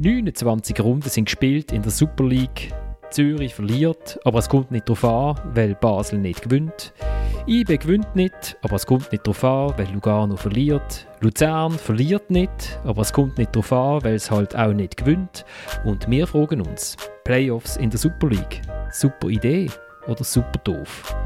29 Runden sind gespielt in der Super League. Zürich verliert, aber es kommt nicht darauf an, weil Basel nicht gewinnt. IB gewinnt nicht, aber es kommt nicht darauf an, weil Lugano verliert. Luzern verliert nicht, aber es kommt nicht darauf an, weil es halt auch nicht gewinnt. Und wir fragen uns, Playoffs in der Super League, super Idee oder super doof?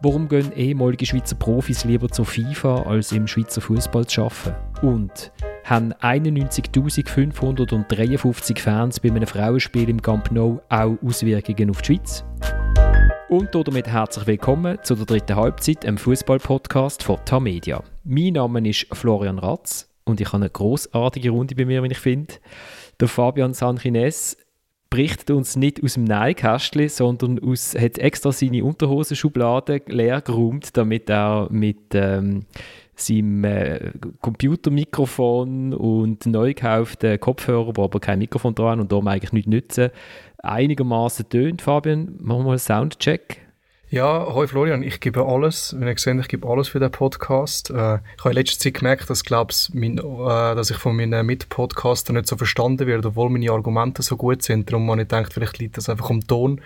Warum gehen ehemalige Schweizer Profis lieber zur FIFA, als im Schweizer Fußball zu arbeiten? Und haben 91.553 Fans bei einem Frauenspiel im Camp Nou auch Auswirkungen auf die Schweiz? Und damit herzlich willkommen zu der dritten Halbzeit, einem Fußball-Podcast von Tamedia. Mein Name ist Florian Ratz und ich habe eine großartige Runde bei mir, wenn ich finde. Der Fabian Sanchines berichtet uns nicht aus dem Neinkästchen, sondern aus, hat extra seine Unterhosenschublade leer geräumt, damit er mit ähm, seinem äh, Computermikrofon und neu gekauften Kopfhörer, wo aber kein Mikrofon dran und darum eigentlich nicht nützen, einigermaßen tönt. Fabian, machen wir mal einen Soundcheck. Ja, hoi Florian, ich gebe alles. Wenn ihr seht, ich gebe alles für den Podcast. Äh, ich habe in letzter Zeit gemerkt, dass, glaub's, mein, äh, dass ich von meinen Mitpodcastern nicht so verstanden werde, obwohl meine Argumente so gut sind. Darum habe ich gedacht, vielleicht liegt das einfach am Ton.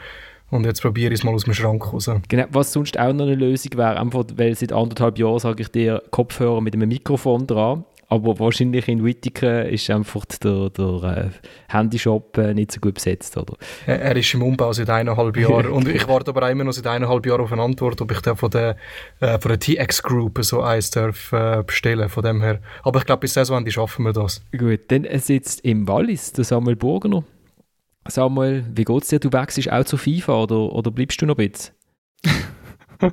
Und jetzt probiere ich es mal aus dem Schrank raus. Genau, was sonst auch noch eine Lösung wäre, einfach, weil seit anderthalb Jahren sage ich dir Kopfhörer mit einem Mikrofon dran. Aber wahrscheinlich in Wittigen ist einfach der, der äh, Handyshop äh, nicht so gut besetzt, oder? Er, ist im Umbau seit eineinhalb Jahren. und ich warte aber auch immer noch seit eineinhalb Jahren auf eine Antwort, ob ich da von der, äh, von der TX Group so eins darf äh, bestellen. Von dem her. Aber ich glaube, bis Saisonende schaffen wir das. Gut, dann sitzt im Wallis der Samuel Burgener. Samuel, wie geht's dir? Du wechselst auch zu FIFA oder, oder bleibst du noch ein bisschen?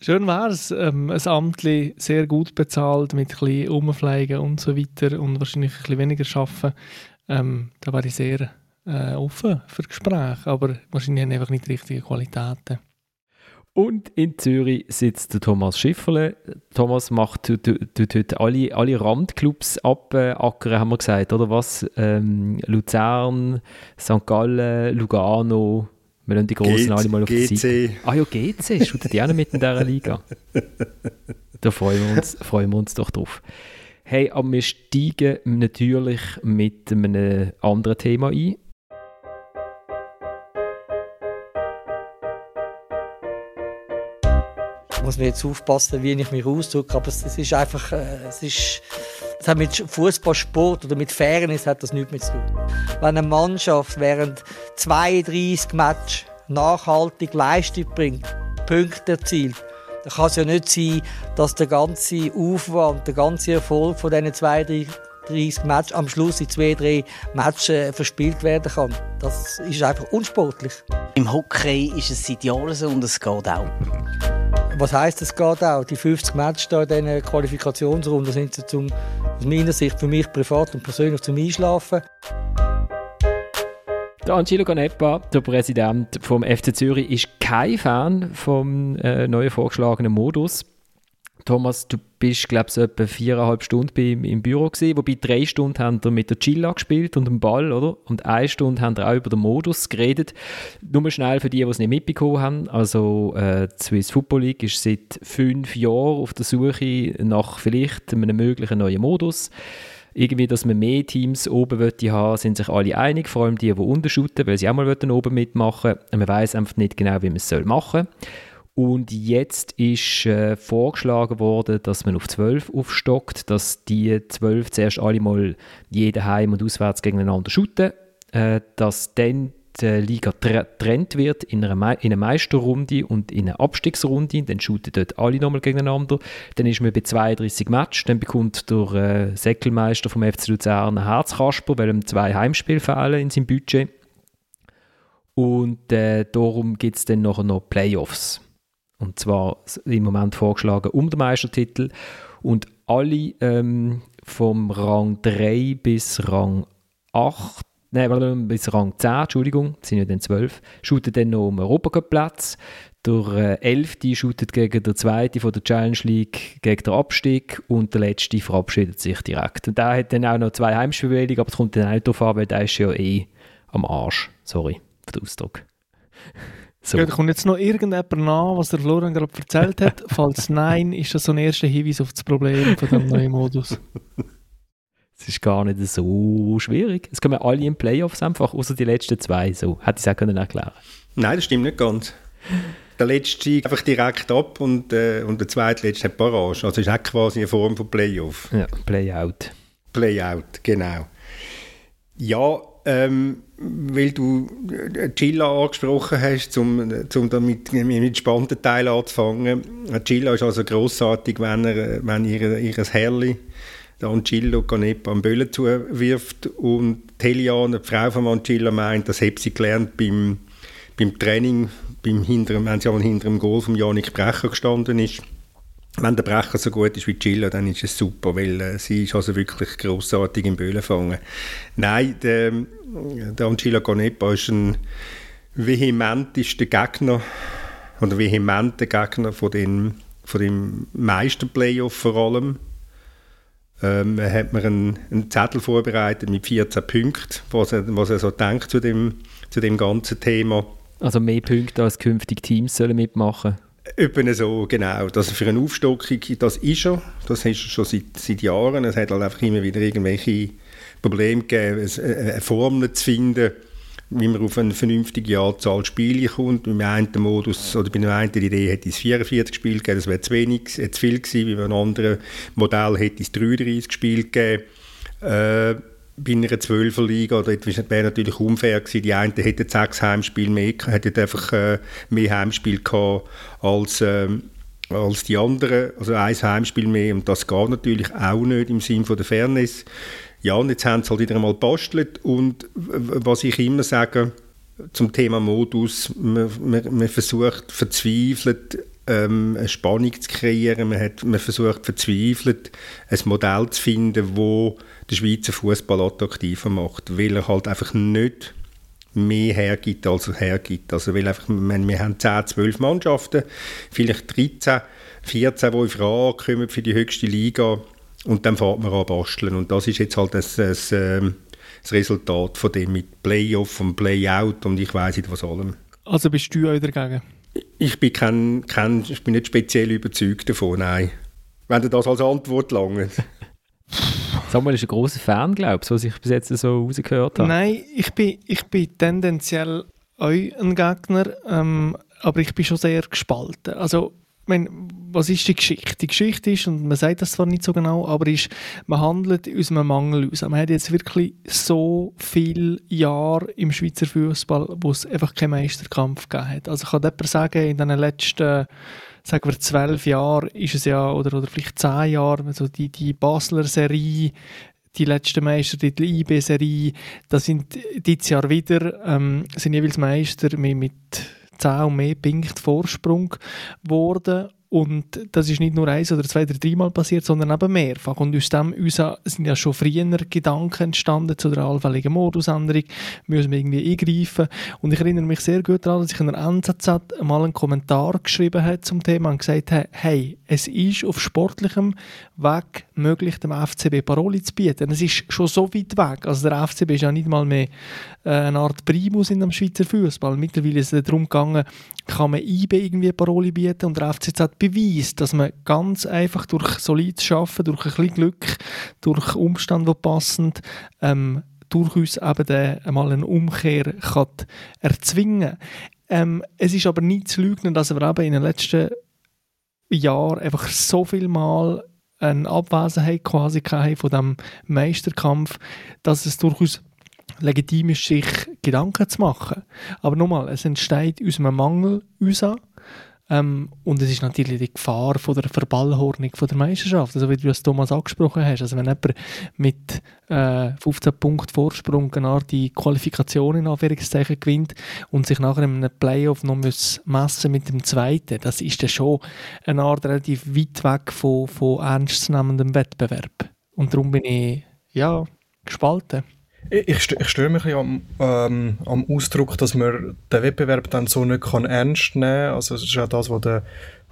Schön wäre es. Ähm, ein Amtli sehr gut bezahlt, mit ein bisschen Umfliegen und so weiter und wahrscheinlich ein bisschen weniger arbeiten. Ähm, da wäre ich sehr äh, offen für Gespräche, aber wahrscheinlich haben einfach nicht die richtigen Qualitäten. Und in Zürich sitzt der Thomas Schifferle. Thomas macht heute alle, alle Randclubs abackern, haben wir gesagt, oder was? Ähm, Luzern, St. Gallen, Lugano, wir lassen die Großen alle mal auf GC. die Seite. Ah ja, GC, shootet die auch noch mit in dieser Liga. Da freuen wir, uns, freuen wir uns doch drauf. Hey, aber wir steigen natürlich mit einem anderen Thema ein. Muss mir jetzt aufpassen, wie ich mich ausdrücke, aber es, es ist einfach, äh, es ist, das hat mit Fußballsport oder mit Fairness hat das nichts mehr zu tun. Wenn eine Mannschaft während 32 Matches nachhaltig Leistung bringt, Punkte erzielt, dann kann es ja nicht sein, dass der ganze Aufwand, der ganze Erfolg von diesen 32 Matches am Schluss in zwei, drei Matches äh, verspielt werden kann. Das ist einfach unsportlich. Im Hockey ist es seit Jahren so und es geht auch. Was heisst es geht auch? Die 50 Matches da in diesen Qualifikationsrunden sind sie zum, aus meiner Sicht für mich privat und persönlich zum Einschlafen. Der Angelo Canepa, der Präsident vom FC Zürich, ist kein Fan vom äh, neu vorgeschlagenen Modus. Thomas, du bist, glaube ich, etwa viereinhalb Stunden bei, im Büro gewesen, wobei drei Stunden haben wir mit der Chilla gespielt und dem Ball, oder? Und eine Stunde haben wir auch über den Modus geredet. Nur schnell für die, die es nicht mitbekommen haben. Also, äh, die Swiss Football League ist seit fünf Jahren auf der Suche nach vielleicht einem möglichen neuen Modus. Irgendwie, dass man mehr Teams oben möchte haben, sind sich alle einig, vor allem die, die unten shooten, weil sie auch mal oben mitmachen wollen. Man weiß einfach nicht genau, wie man es machen soll. Und jetzt ist äh, vorgeschlagen worden, dass man auf 12 aufstockt, dass die 12 zuerst alle mal jeden Heim und auswärts gegeneinander shooten, äh, dass dann die Liga getrennt wird in einer, in einer Meisterrunde und in einer Abstiegsrunde. Dann shooten dort alle nochmal gegeneinander. Dann ist man bei 32 Matches. Dann bekommt der äh, Säckelmeister vom FC Luzern einen Herzkasper, weil ihm zwei Heimspiele fehlen in seinem Budget. Und äh, darum gibt es dann nachher noch Playoffs. Und zwar im Moment vorgeschlagen um den Meistertitel. Und alle ähm, vom Rang 3 bis Rang 8, nein, bis Rang 10, Entschuldigung, sind ja dann 12, shooten dann noch um Europacup-Platz. Der äh, 11. shootet gegen der 2. von der Challenge League gegen den Abstieg und der letzte verabschiedet sich direkt. Und der hat dann auch noch zwei Heimspielwählungen, aber es kommt dann auch darauf an, weil der ist ja eh am Arsch. Sorry für den Ausdruck. So. Ja, kommt jetzt noch irgendjemand nach, was der Florian gerade erzählt hat. Falls nein, ist das so ein erster Hinweis auf das Problem von dem neuen Modus. Es ist gar nicht so schwierig. Es kommen alle in Playoffs einfach, außer die letzten zwei. So hätte ich es auch können erklären Nein, das stimmt nicht ganz. Der letzte steigt einfach direkt ab und, äh, und der zweitletzte hat Barrage. Also ist auch quasi eine Form von Playoff. Ja, Playout. Playout, genau. Ja, ähm, weil du Chilla angesprochen hast, um, um damit mit spannenden Teil anzufangen. Chilla ist also grossartig, wenn er wenn ihr, ihr Herrli Ancillo Canepa am Böllen zuwirft und Teliane, die Frau von Ancillo, meint, das hätte sie gelernt beim, beim Training, beim hinteren, wenn sie aber hinter dem Goal von Janik Brecher gestanden ist. Wenn der Brecher so gut ist wie Chilla, dann ist es super, weil äh, sie ist also wirklich großartig im Böllen fangen. Nein, der, der Ancillo Canepa ist ein vehementester Gegner oder vehementer Gegner von, den, von dem Meister-Playoff vor allem ähm, hat mir einen, einen, Zettel vorbereitet mit 14 Punkten, was er, was er so denkt zu dem, zu dem ganzen Thema. Also mehr Punkte als künftige Teams sollen mitmachen Etwa so, genau. Das für eine Aufstockung, das ist er. Das ist schon seit, seit Jahren. Es hat halt einfach immer wieder irgendwelche Probleme gegeben, eine Formel zu finden, wie man auf eine vernünftige Anzahl Spiele kommt. Beim einen Modus oder bei einer Idee hätte es 44 Spiele gegeben, das wäre zu wenig, zu viel gewesen. Bei einem anderen Modell hätte es 33 Spiele gegeben. Äh, bei einer 12er Liga, dort wäre natürlich unfair gewesen. Die einen hätten sechs Heimspiele mehr, hätten einfach äh, mehr Heimspiele gehabt als, äh, als die anderen. Also ein Heimspiel mehr und das geht natürlich auch nicht im Sinne der Fairness. Ja, und jetzt haben sie halt wieder einmal gebastelt und was ich immer sage zum Thema Modus, man, man, man versucht verzweifelt ähm, eine Spannung zu kreieren, man, hat, man versucht verzweifelt ein Modell zu finden, wo den Schweizer Fußball attraktiver macht, weil er halt einfach nicht mehr hergibt, als er hergibt. Also weil einfach, wir, wir haben 10, 12 Mannschaften, vielleicht 13, 14, die in Frage kommen für die höchste Liga und dann fährt man an basteln. Und das ist jetzt halt das, das, äh, das Resultat von dem mit Playoff und Playout und ich weiß nicht was allem. Also bist du auch dagegen? Ich bin, kein, kein, ich bin nicht speziell überzeugt davon, nein. Wenn du das als Antwort lange. Samuel ist ein großer Fan, glaubst du, was ich bis jetzt so rausgehört habe? Nein, ich bin, ich bin tendenziell auch ein Gegner, ähm, aber ich bin schon sehr gespalten. Also meine, was ist die Geschichte? Die Geschichte ist, und man sagt das zwar nicht so genau, aber ist, man handelt aus einem Mangel aus. Man hat jetzt wirklich so viele Jahre im Schweizer Fußball, wo es einfach keinen Meisterkampf gegeben hat. Also kann jemand sagen, in den letzten sagen wir zwölf Jahren ist es ja, oder, oder vielleicht zehn Jahre, also die, die Basler Serie, die letzten Meistertitel IB-Serie, da sind dieses Jahr wieder, ähm, sind jeweils Meister mit, mit 10 und mehr Punkte Vorsprung geworden. Und das ist nicht nur eins oder zwei oder dreimal passiert, sondern eben mehrfach. Und aus dem sind ja schon früher Gedanken entstanden zu der allfälligen Modusänderung. Müssen wir irgendwie eingreifen. Und ich erinnere mich sehr gut daran, dass ich in der NZZ mal einen Kommentar geschrieben habe zum Thema und gesagt habe, hey, es ist auf sportlichem Weg möglich, dem FCB Paroli zu bieten. Es ist schon so weit weg. Also der FCB ist ja nicht mal mehr äh, eine Art Primus in dem Schweizer Fußball. Mittlerweile ist es darum gegangen, kann man IB irgendwie Paroli bieten? Und der FCZ beweist, dass man ganz einfach durch solides Arbeiten, durch ein bisschen Glück, durch Umstände, die passend ähm, durchaus eben einmal eine Umkehr kann erzwingen. Ähm, Es ist aber nicht zu leugnen, dass wir eben in den letzten Jahren einfach so viel Mal eine Abwesenheit quasi von dem Meisterkampf, dass es durchaus legitim ist, sich Gedanken zu machen. Aber nochmal, es entsteht aus einem Mangel raus. Ähm, und es ist natürlich die Gefahr von der Verballhornung von der Meisterschaft, also wie du das Thomas angesprochen hast. Also wenn jemand mit äh, 15 Punkten Vorsprung eine die Qualifikation in Anführungszeichen gewinnt und sich nachher in einem Playoff noch messen mit dem Zweiten, das ist dann schon eine Art relativ weit weg von, von ernstzunehmendem Wettbewerb. Und darum bin ich ja gespalten. Ich, ich störe mich am, ähm, am Ausdruck, dass man den Wettbewerb dann so nicht kann ernst nehmen kann. Also das ist auch das, was der,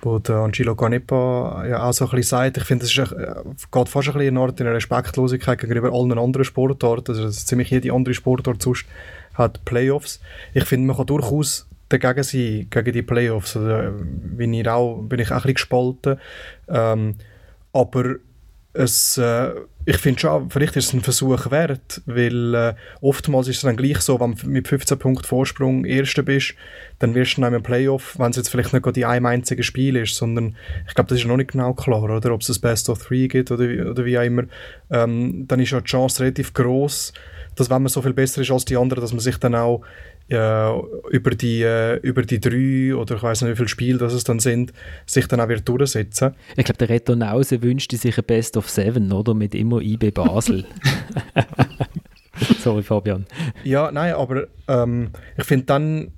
wo der Angelo Canepa ja auch so ein sagt. Ich finde, es äh, geht fast ein bisschen in eine Respektlosigkeit gegenüber allen anderen Sportarten. Also ziemlich jede andere Sportart sonst hat Playoffs. Ich finde, man kann durchaus dagegen sein, gegen die Playoffs. Also, bin, ich auch, bin ich auch ein bisschen gespalten. Ähm, aber es, äh, ich finde schon, vielleicht ist es ein Versuch wert, weil äh, oftmals ist es dann gleich so, wenn du mit 15 Punkten Vorsprung Erster bist, dann wirst du dann im Playoff, wenn es jetzt vielleicht nicht die ein einzige Spiel ist, sondern ich glaube, das ist noch nicht genau klar, oder? Ob es das Best of Three gibt oder, oder wie auch immer, ähm, dann ist ja die Chance relativ groß, dass wenn man so viel besser ist als die anderen, dass man sich dann auch äh, über, die, äh, über die drei oder ich weiß nicht wie viele Spiele das es dann sind, sich dann auch wieder durchsetzen. Ich glaube, der Reto Nause wünschte sich ein Best of Seven, oder? Mit immer IB Basel. Sorry, Fabian. Ja, nein, aber ähm, ich finde dann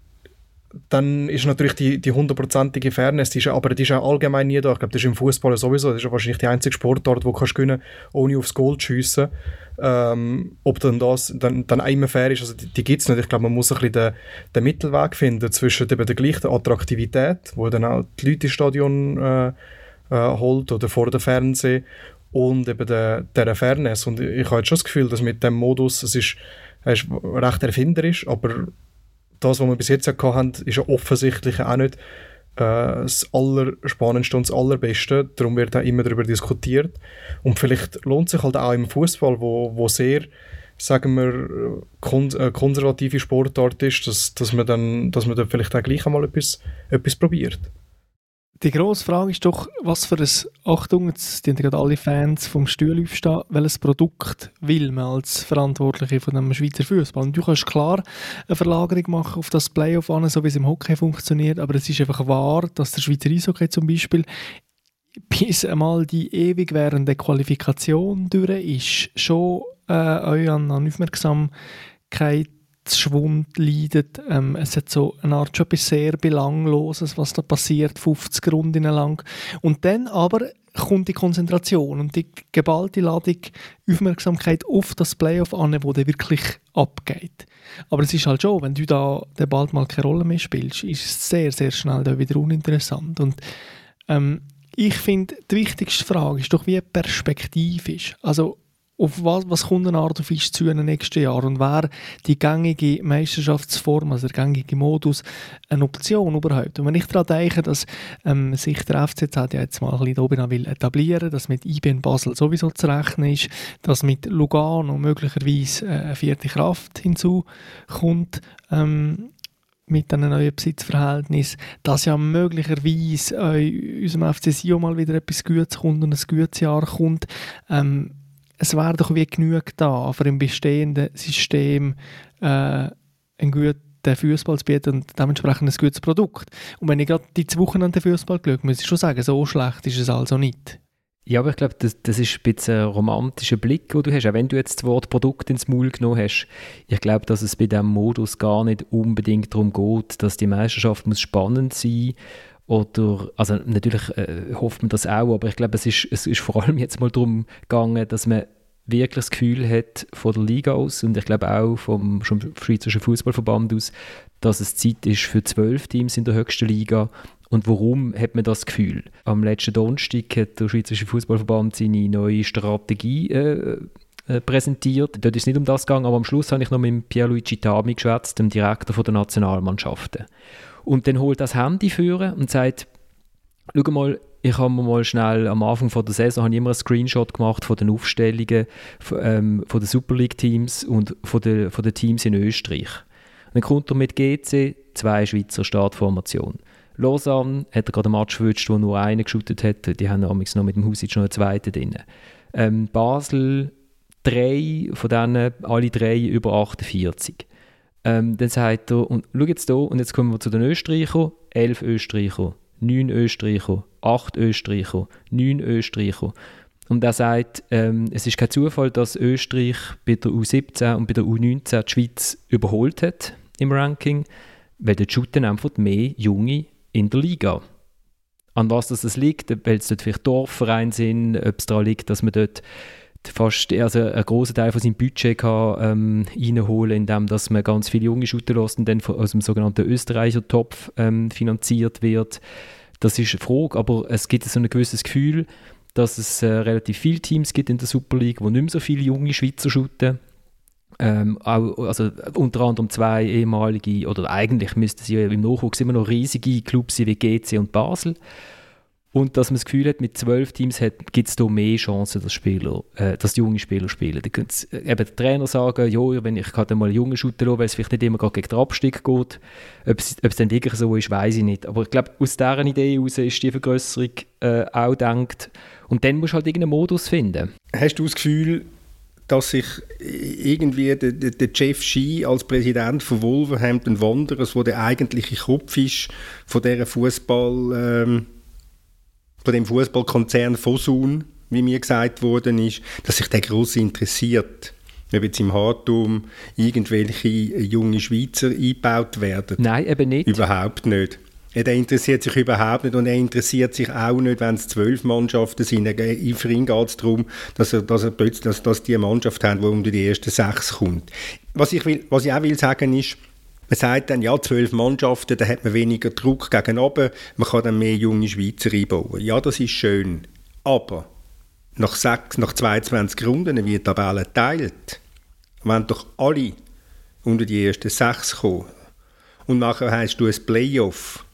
dann ist natürlich die, die hundertprozentige Fairness, die ist, aber die ist auch allgemein nie da. Ich glaube, das ist im Fußball sowieso. Das ist wahrscheinlich die einzige Sportart, wo du kannst gewinnen ohne aufs Goal zu schiessen. Ähm, ob dann das dann, dann immer fair ist, also die, die gibt es nicht. Ich glaube, man muss ein bisschen den, den Mittelweg finden zwischen eben der gleichen Attraktivität, wo dann auch die Leute ins Stadion äh, äh, holt oder vor dem Fernsehen und eben der, der Fairness. Und ich habe jetzt schon das Gefühl, dass mit dem Modus, es ist, er ist recht erfinderisch, aber das, was wir bis jetzt hatten, ist ja offensichtlich auch nicht das Allerspannendste und das Allerbeste. Darum wird auch immer darüber diskutiert. Und vielleicht lohnt sich halt auch im Fußball, wo, wo sehr sagen wir, kon äh, konservative Sportart ist, dass, dass, man dann, dass man dann vielleicht auch gleich einmal etwas, etwas probiert die grosse Frage ist doch, was für ein, Achtung, jetzt sind gerade alle Fans vom Stuhl aufstehen, welches Produkt will man als Verantwortliche von dem Schweizer Fußball? Und du kannst klar eine Verlagerung machen auf das Playoff an, so wie es im Hockey funktioniert, aber es ist einfach wahr, dass der Schweizer Eishockey zum Beispiel bis einmal die ewig währende Qualifikation durch ist, schon äh, euch an Aufmerksamkeit Schwund leidet. Ähm, es hat so eine Art schon etwas sehr Belangloses, was da passiert, 50 Runden lang. Und dann aber kommt die Konzentration und die geballte Ladung Aufmerksamkeit auf das Playoff an, wo der wirklich abgeht. Aber es ist halt schon, wenn du da der bald mal keine Rolle mehr spielst, ist es sehr, sehr schnell da wieder uninteressant. Und ähm, ich finde, die wichtigste Frage ist doch, wie Perspektive ist. Also auf was, was kommt eine Art auf uns zu in den nächsten Jahren und wäre die gängige Meisterschaftsform, also der gängige Modus, eine Option überhaupt? Und wenn ich daran denke, dass ähm, sich der FCZ ja jetzt mal ein bisschen oben will etablieren dass mit IB in Basel sowieso zu rechnen ist, dass mit Lugano möglicherweise äh, eine vierte Kraft hinzukommt, ähm, mit einem neuen Besitzverhältnis, dass ja möglicherweise äh, unserem FC Sion mal wieder etwas Gutes kommt und ein gutes Jahr kommt. Ähm, es wäre doch wie genug da, für im bestehenden System äh, einen guten Fußball zu bieten und dementsprechend ein gutes Produkt. Und wenn ich gerade die zwei Wochen an den Fußball geschaut muss ich schon sagen, so schlecht ist es also nicht. Ja, aber ich glaube, das, das ist ein bisschen ein romantischer Blick, den du hast. Auch wenn du jetzt das Wort Produkt ins Maul genommen hast. Ich glaube, dass es bei diesem Modus gar nicht unbedingt darum geht, dass die Meisterschaft muss spannend sein oder, also natürlich äh, hofft man das auch, aber ich glaube, es ist, es ist vor allem jetzt mal darum gegangen, dass man wirklich das Gefühl hat von der Liga aus und ich glaube auch vom, vom Schweizerischen Fußballverband aus, dass es Zeit ist für zwölf Teams in der höchsten Liga. Und warum hat man das Gefühl? Am letzten Donnerstag hat der Schweizerische Fußballverband seine neue Strategie äh, äh, präsentiert. Dort ist es nicht um das gegangen, aber am Schluss habe ich noch mit Pierluigi Tami geschwätzt, dem Direktor der Nationalmannschaften. Und dann holt das Handy führen und sagt, schau mal, ich habe mir mal schnell am Anfang von der Saison habe ich immer einen Screenshot gemacht von den Aufstellungen von, ähm, von den Super League Teams und von den, von den Teams in Österreich. Und dann kommt er mit GC zwei Schweizer Startformationen. Lausanne hat er gerade einen Match gewünscht, wo nur einer geschootet hat. Die haben noch mit dem Husic noch einen zweiten drin. Ähm, Basel drei, von denen alle drei über 48. Ähm, dann sagt er, und schau jetzt hier, und jetzt kommen wir zu den Österreichern, elf Österreicher, neun Österreicher, acht Österreicher, neun Österreicher. Und er sagt, ähm, es ist kein Zufall, dass Österreich bei der U17 und bei der U19 die Schweiz überholt hat im Ranking, weil dort shooten einfach mehr Junge in der Liga. An was das liegt, weil es dort vielleicht Dorfvereine sind, ob es daran liegt, dass man dort fast also einen großen Teil von seinem Budget kann, ähm, reinholen, indem man ganz viele junge Shooter lässt und dann aus dem sogenannten Österreicher Topf ähm, finanziert wird. Das ist eine Frage, aber es gibt so ein gewisses Gefühl, dass es äh, relativ viele Teams gibt in der Super League, wo nicht mehr so viele junge Schweizer shooten. Ähm, also unter anderem zwei ehemalige, oder eigentlich müssten sie ja im Nachwuchs immer noch riesige Clubs sein wie GC und Basel. Und dass man das Gefühl hat, mit zwölf Teams gibt es da mehr Chancen, dass, Spieler, äh, dass junge Spieler spielen. Da können äh, eben der Trainer sagen, ja, wenn ich gerade mal jungen Shooter lasse, weil es vielleicht nicht immer gegen den Abstieg geht. Ob es, dann wirklich so ist, weiß ich nicht. Aber ich glaube, aus dieser Idee heraus ist die Vergrößerung äh, auch gedacht. Und dann musst du halt irgendeinen Modus finden. Hast du das Gefühl, dass sich irgendwie der, der, der Jeff Shee als Präsident von Wolverhampton Wanderers, wo der eigentliche Kopf ist von dieser Fußball... Ähm von dem Fußballkonzern Fosun, wie mir gesagt worden ist, dass sich der gross interessiert ob jetzt im Hartum irgendwelche junge Schweizer eingebaut werden. Nein, eben nicht. Überhaupt nicht. Er interessiert sich überhaupt nicht und er interessiert sich auch nicht, wenn es zwölf Mannschaften sind. Für ihn geht es darum, dass er, dass er plötzlich dass, dass die Mannschaft haben, die unter die ersten sechs kommt. Was ich, will, was ich auch will sagen ist, man sagt dann, ja, zwölf Mannschaften, da hat man weniger Druck gegen oben, man kann dann mehr junge Schweizer einbauen. Ja, das ist schön. Aber nach, sechs, nach 22 Runden, wie die Tabelle teilt, wenn doch alle unter die ersten sechs kommen und nachher hast du ein Playoff,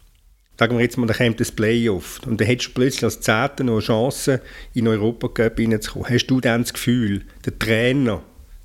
sagen wir jetzt mal, da kommt ein Playoff und dann hättest du plötzlich als Zehnter noch eine Chance, in den Europacup reinzukommen. Hast du dann das Gefühl, der Trainer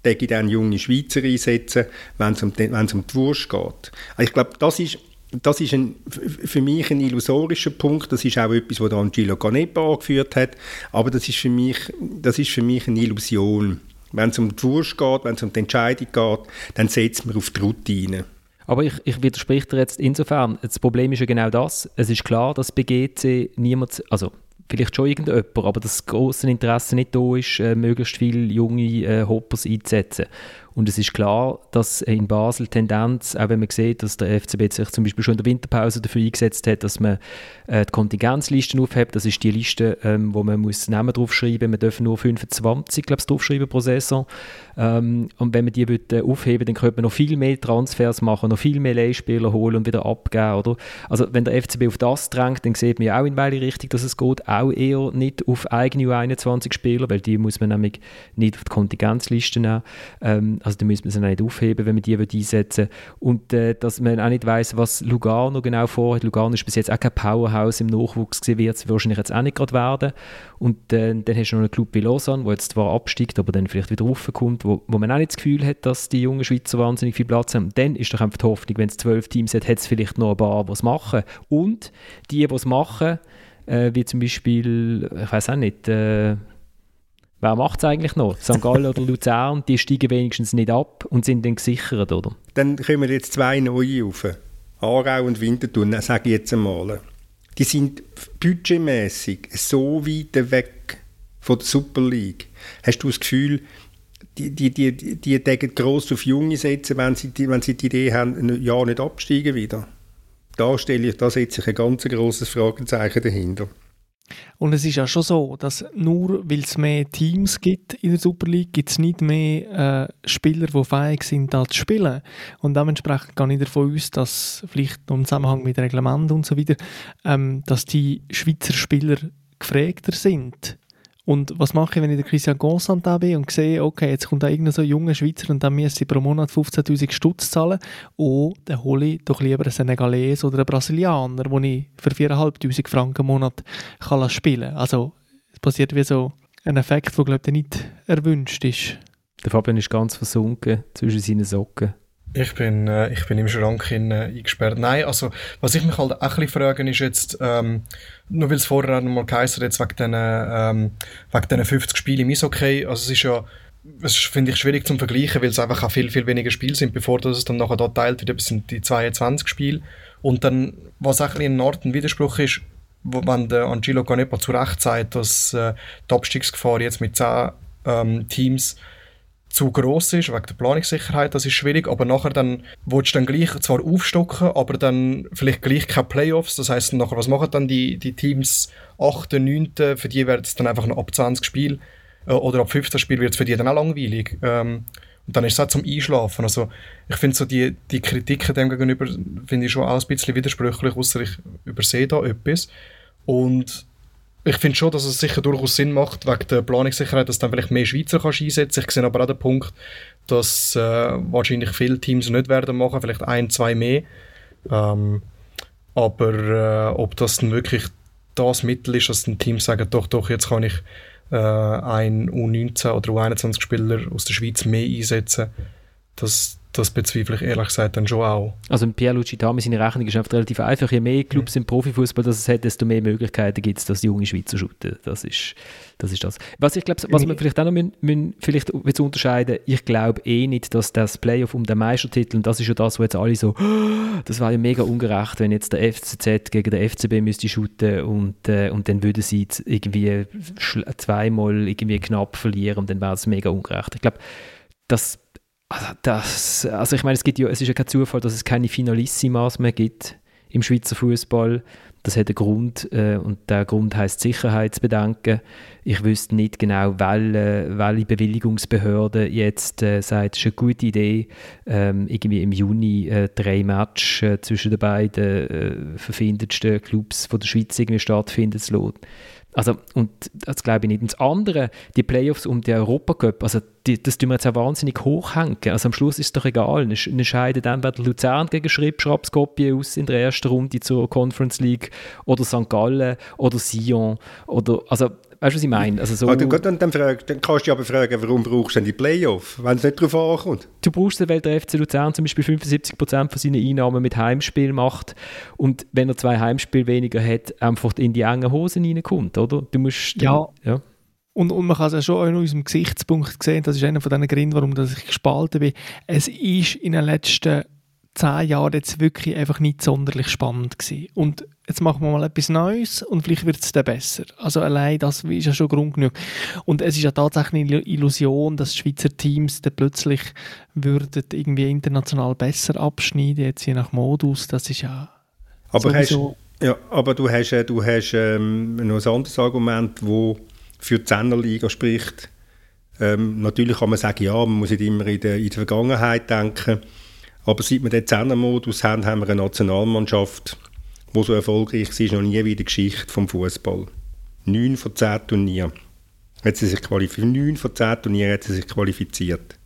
ich dann junge Schweizer einsetzen, wenn es um, die, wenn es um die Wurst geht. Also ich glaube, das ist, das ist ein, für mich ein illusorischer Punkt. Das ist auch etwas, was Angelo Canepa angeführt hat. Aber das ist für mich, das ist für mich eine Illusion. Wenn es um die Wurst geht, wenn es um die Entscheidung geht, dann setzt man auf die Routine. Aber ich, ich widerspreche dir jetzt insofern. Das Problem ist ja genau das. Es ist klar, dass bei GC niemand, also vielleicht schon irgendjemand, aber das große Interesse nicht da ist, äh, möglichst viele junge äh, Hoppers einzusetzen. Und es ist klar, dass in Basel Tendenz, auch wenn man sieht, dass der FCB sich zum Beispiel schon in der Winterpause dafür eingesetzt hat, dass man äh, die Kontingenzlisten aufhebt. Das ist die Liste, ähm, wo man muss Namen draufschreiben muss. Man darf nur 25, glaube draufschreiben pro Saison. Ähm, und wenn man die will, äh, aufheben dann könnte man noch viel mehr Transfers machen, noch viel mehr Leihspieler holen und wieder abgeben. Oder? Also wenn der FCB auf das drängt, dann sieht man ja auch in welche Richtung dass es geht. Auch eher nicht auf eigene U21 Spieler, weil die muss man nämlich nicht auf die Kontingenzliste nehmen. Ähm, also da müssen wir sie nicht aufheben, wenn man die einsetzen Und äh, dass man auch nicht weiß, was Lugano genau vorhat. Lugano ist bis jetzt auch kein Powerhouse im Nachwuchs gewesen, wird es wahrscheinlich jetzt auch nicht gerade werden. Und äh, dann hast du noch einen Club wie Lausanne, der jetzt zwar absteigt, aber dann vielleicht wieder raufkommt, wo, wo man auch nicht das Gefühl hat, dass die jungen Schweizer wahnsinnig viel Platz haben. dann ist doch einfach die Hoffnung, wenn es zwölf Teams hat, hat es vielleicht noch ein paar, die es machen. Und die, die es machen, äh, wie zum Beispiel, ich weiß auch nicht, äh, Wer macht es eigentlich noch? St. Gallen oder Luzern, die steigen wenigstens nicht ab und sind dann gesichert, oder? Dann kommen jetzt zwei neue auf. Aarau und Winterthur, sage ich jetzt einmal. Die sind budgetmäßig so weit weg von der Super League. Hast du das Gefühl, die, die, die, die, die denken gross auf Junge setzen, wenn sie, die, wenn sie die Idee haben, ein Jahr nicht absteigen wieder? Da, stelle ich, da setze ich ein ganz grosses Fragezeichen dahinter. Und es ist ja schon so, dass nur weil es mehr Teams gibt in der Super League, gibt es nicht mehr äh, Spieler, die fähig sind, da zu spielen. Und dementsprechend gehe ich davon aus, dass vielleicht im Zusammenhang mit Reglement und so weiter, ähm, dass die Schweizer Spieler gefragter sind und was mache ich, wenn ich der Christian Gonsan da bin und sehe, okay, jetzt kommt da irgendein so junger Schweizer und dann müsste ich pro Monat 15'000 Stutz zahlen. Oh, dann hole ich doch lieber einen Senegalese oder einen Brasilianer, den ich für 4'500 Franken im Monat kann spielen kann. Also es passiert wie so ein Effekt, der, glaube ich, nicht erwünscht ist. Der Fabian ist ganz versunken zwischen seinen Socken. Ich bin, äh, ich bin im Schrank in, äh, eingesperrt. Nein, also, was ich mich halt auch ein bisschen frage, ist jetzt, ähm, nur weil es vorher noch mal geheißen jetzt wegen diesen, ähm, wegen diesen 50 Spielen im Eishockey, also es ist ja, es finde ich schwierig zum Vergleichen, weil es einfach auch viel, viel weniger Spiele sind, bevor das es dann nachher dort teilt wird, sind die 22 Spiele. Und dann, was auch ein bisschen ein ein Widerspruch ist, wenn der Angelo Canepa zu Recht sagt, dass äh, die Abstiegsgefahr jetzt mit 10 ähm, Teams zu groß ist, wegen der Planungssicherheit, das ist schwierig, aber nachher dann willst du dann gleich zwar aufstocken, aber dann vielleicht gleich keine Playoffs, das heißt nachher, was machen dann die, die Teams 8., 9., für die wird es dann einfach noch ab 20 Spiel äh, oder ab 15 Spiel wird es für die dann auch langweilig. Ähm, und dann ist es auch zum Einschlafen. Also ich finde so die, die Kritiken dem gegenüber finde ich schon auch ein bisschen widersprüchlich, außer ich übersehe da etwas. Und ich finde schon, dass es sicher durchaus Sinn macht, wegen der Planungssicherheit, dass du dann vielleicht mehr Schweizer kannst einsetzen Ich sehe aber auch den Punkt, dass äh, wahrscheinlich viele Teams nicht werden machen, vielleicht ein, zwei mehr. Ähm, aber äh, ob das dann wirklich das Mittel ist, dass ein Team sagt, doch, doch, jetzt kann ich äh, einen U19 oder U21-Spieler aus der Schweiz mehr einsetzen. Das, das bezweifle ich ehrlich gesagt dann schon auch. Also Pierluigi Tami, seine Rechnung ist einfach relativ einfach. Je mehr Clubs mhm. im Profifußball das es hat, desto mehr Möglichkeiten gibt es, dass die junge Schweizer shooten. Das ist, das ist das. Was ich glaube, was wir vielleicht auch noch müssen, müssen vielleicht unterscheiden, ich glaube eh nicht, dass das Playoff um den Meistertitel, und das ist ja das, wo jetzt alle so, das war ja mega ungerecht, wenn jetzt der FCZ gegen den FCB müsste shooten und, äh, und dann würden sie irgendwie zweimal irgendwie knapp verlieren und dann wäre es mega ungerecht. Ich glaube, das also, das, also ich meine, es, gibt ja, es ist ja kein Zufall, dass es keine Finalissimas mehr gibt im Schweizer Fußball. Das hat einen Grund äh, und der Grund heißt Sicherheitsbedenken. Ich wüsste nicht genau, welche, welche Bewilligungsbehörde jetzt äh, sagt, es ist eine gute Idee, ähm, irgendwie im Juni äh, drei Matches äh, zwischen den beiden äh, verfindetsten Clubs von der Schweiz irgendwie stattfinden zu lassen. Also, und das glaube ich nicht. Und das andere, die Playoffs um den Europacup, also die, das tun wir jetzt auch wahnsinnig hochhängen. Also am Schluss ist es doch egal. Dann, wer Luzern gegen Schripp Skopje aus in der ersten Runde zur Conference League oder St. Gallen oder Sion oder, also Weißt du, was ich meine? Also so, ah, du, dann, dann, frag, dann kannst du aber fragen, warum brauchst du denn die Playoff, wenn es nicht darauf ankommt? Du brauchst den, weil der FC Luzern zum Beispiel 75% von seinen Einnahmen mit Heimspiel macht und wenn er zwei Heimspiele weniger hat, einfach in die engen Hosen reinkommt, oder? Du musst... Ja. ja. Und, und man kann es ja schon auch in unserem Gesichtspunkt sehen, das ist einer von den Gründen, warum ich gespalten bin. Es ist in den letzten zehn Jahren jetzt wirklich einfach nicht sonderlich spannend gewesen. Und jetzt machen wir mal etwas Neues und vielleicht wird es dann besser. Also allein das ist ja schon Grund genug. Und es ist ja tatsächlich eine Illusion, dass Schweizer Teams dann plötzlich würden irgendwie international besser abschneiden, jetzt je nach Modus. Das ist ja aber sowieso... Hast, ja, aber du hast, äh, du hast ähm, noch ein anderes Argument, wo für die Zehnerliga spricht. Ähm, natürlich kann man sagen, ja, man muss nicht immer in der, in der Vergangenheit denken. Aber seit wir den Zehnermodus haben, haben wir eine Nationalmannschaft, die so erfolgreich ist, noch nie wie in der Geschichte vom Fußball. Neun von zehn Turnieren. Hat sie sich qualifiziert. Neun von zehn Turnieren hat sie sich qualifiziert.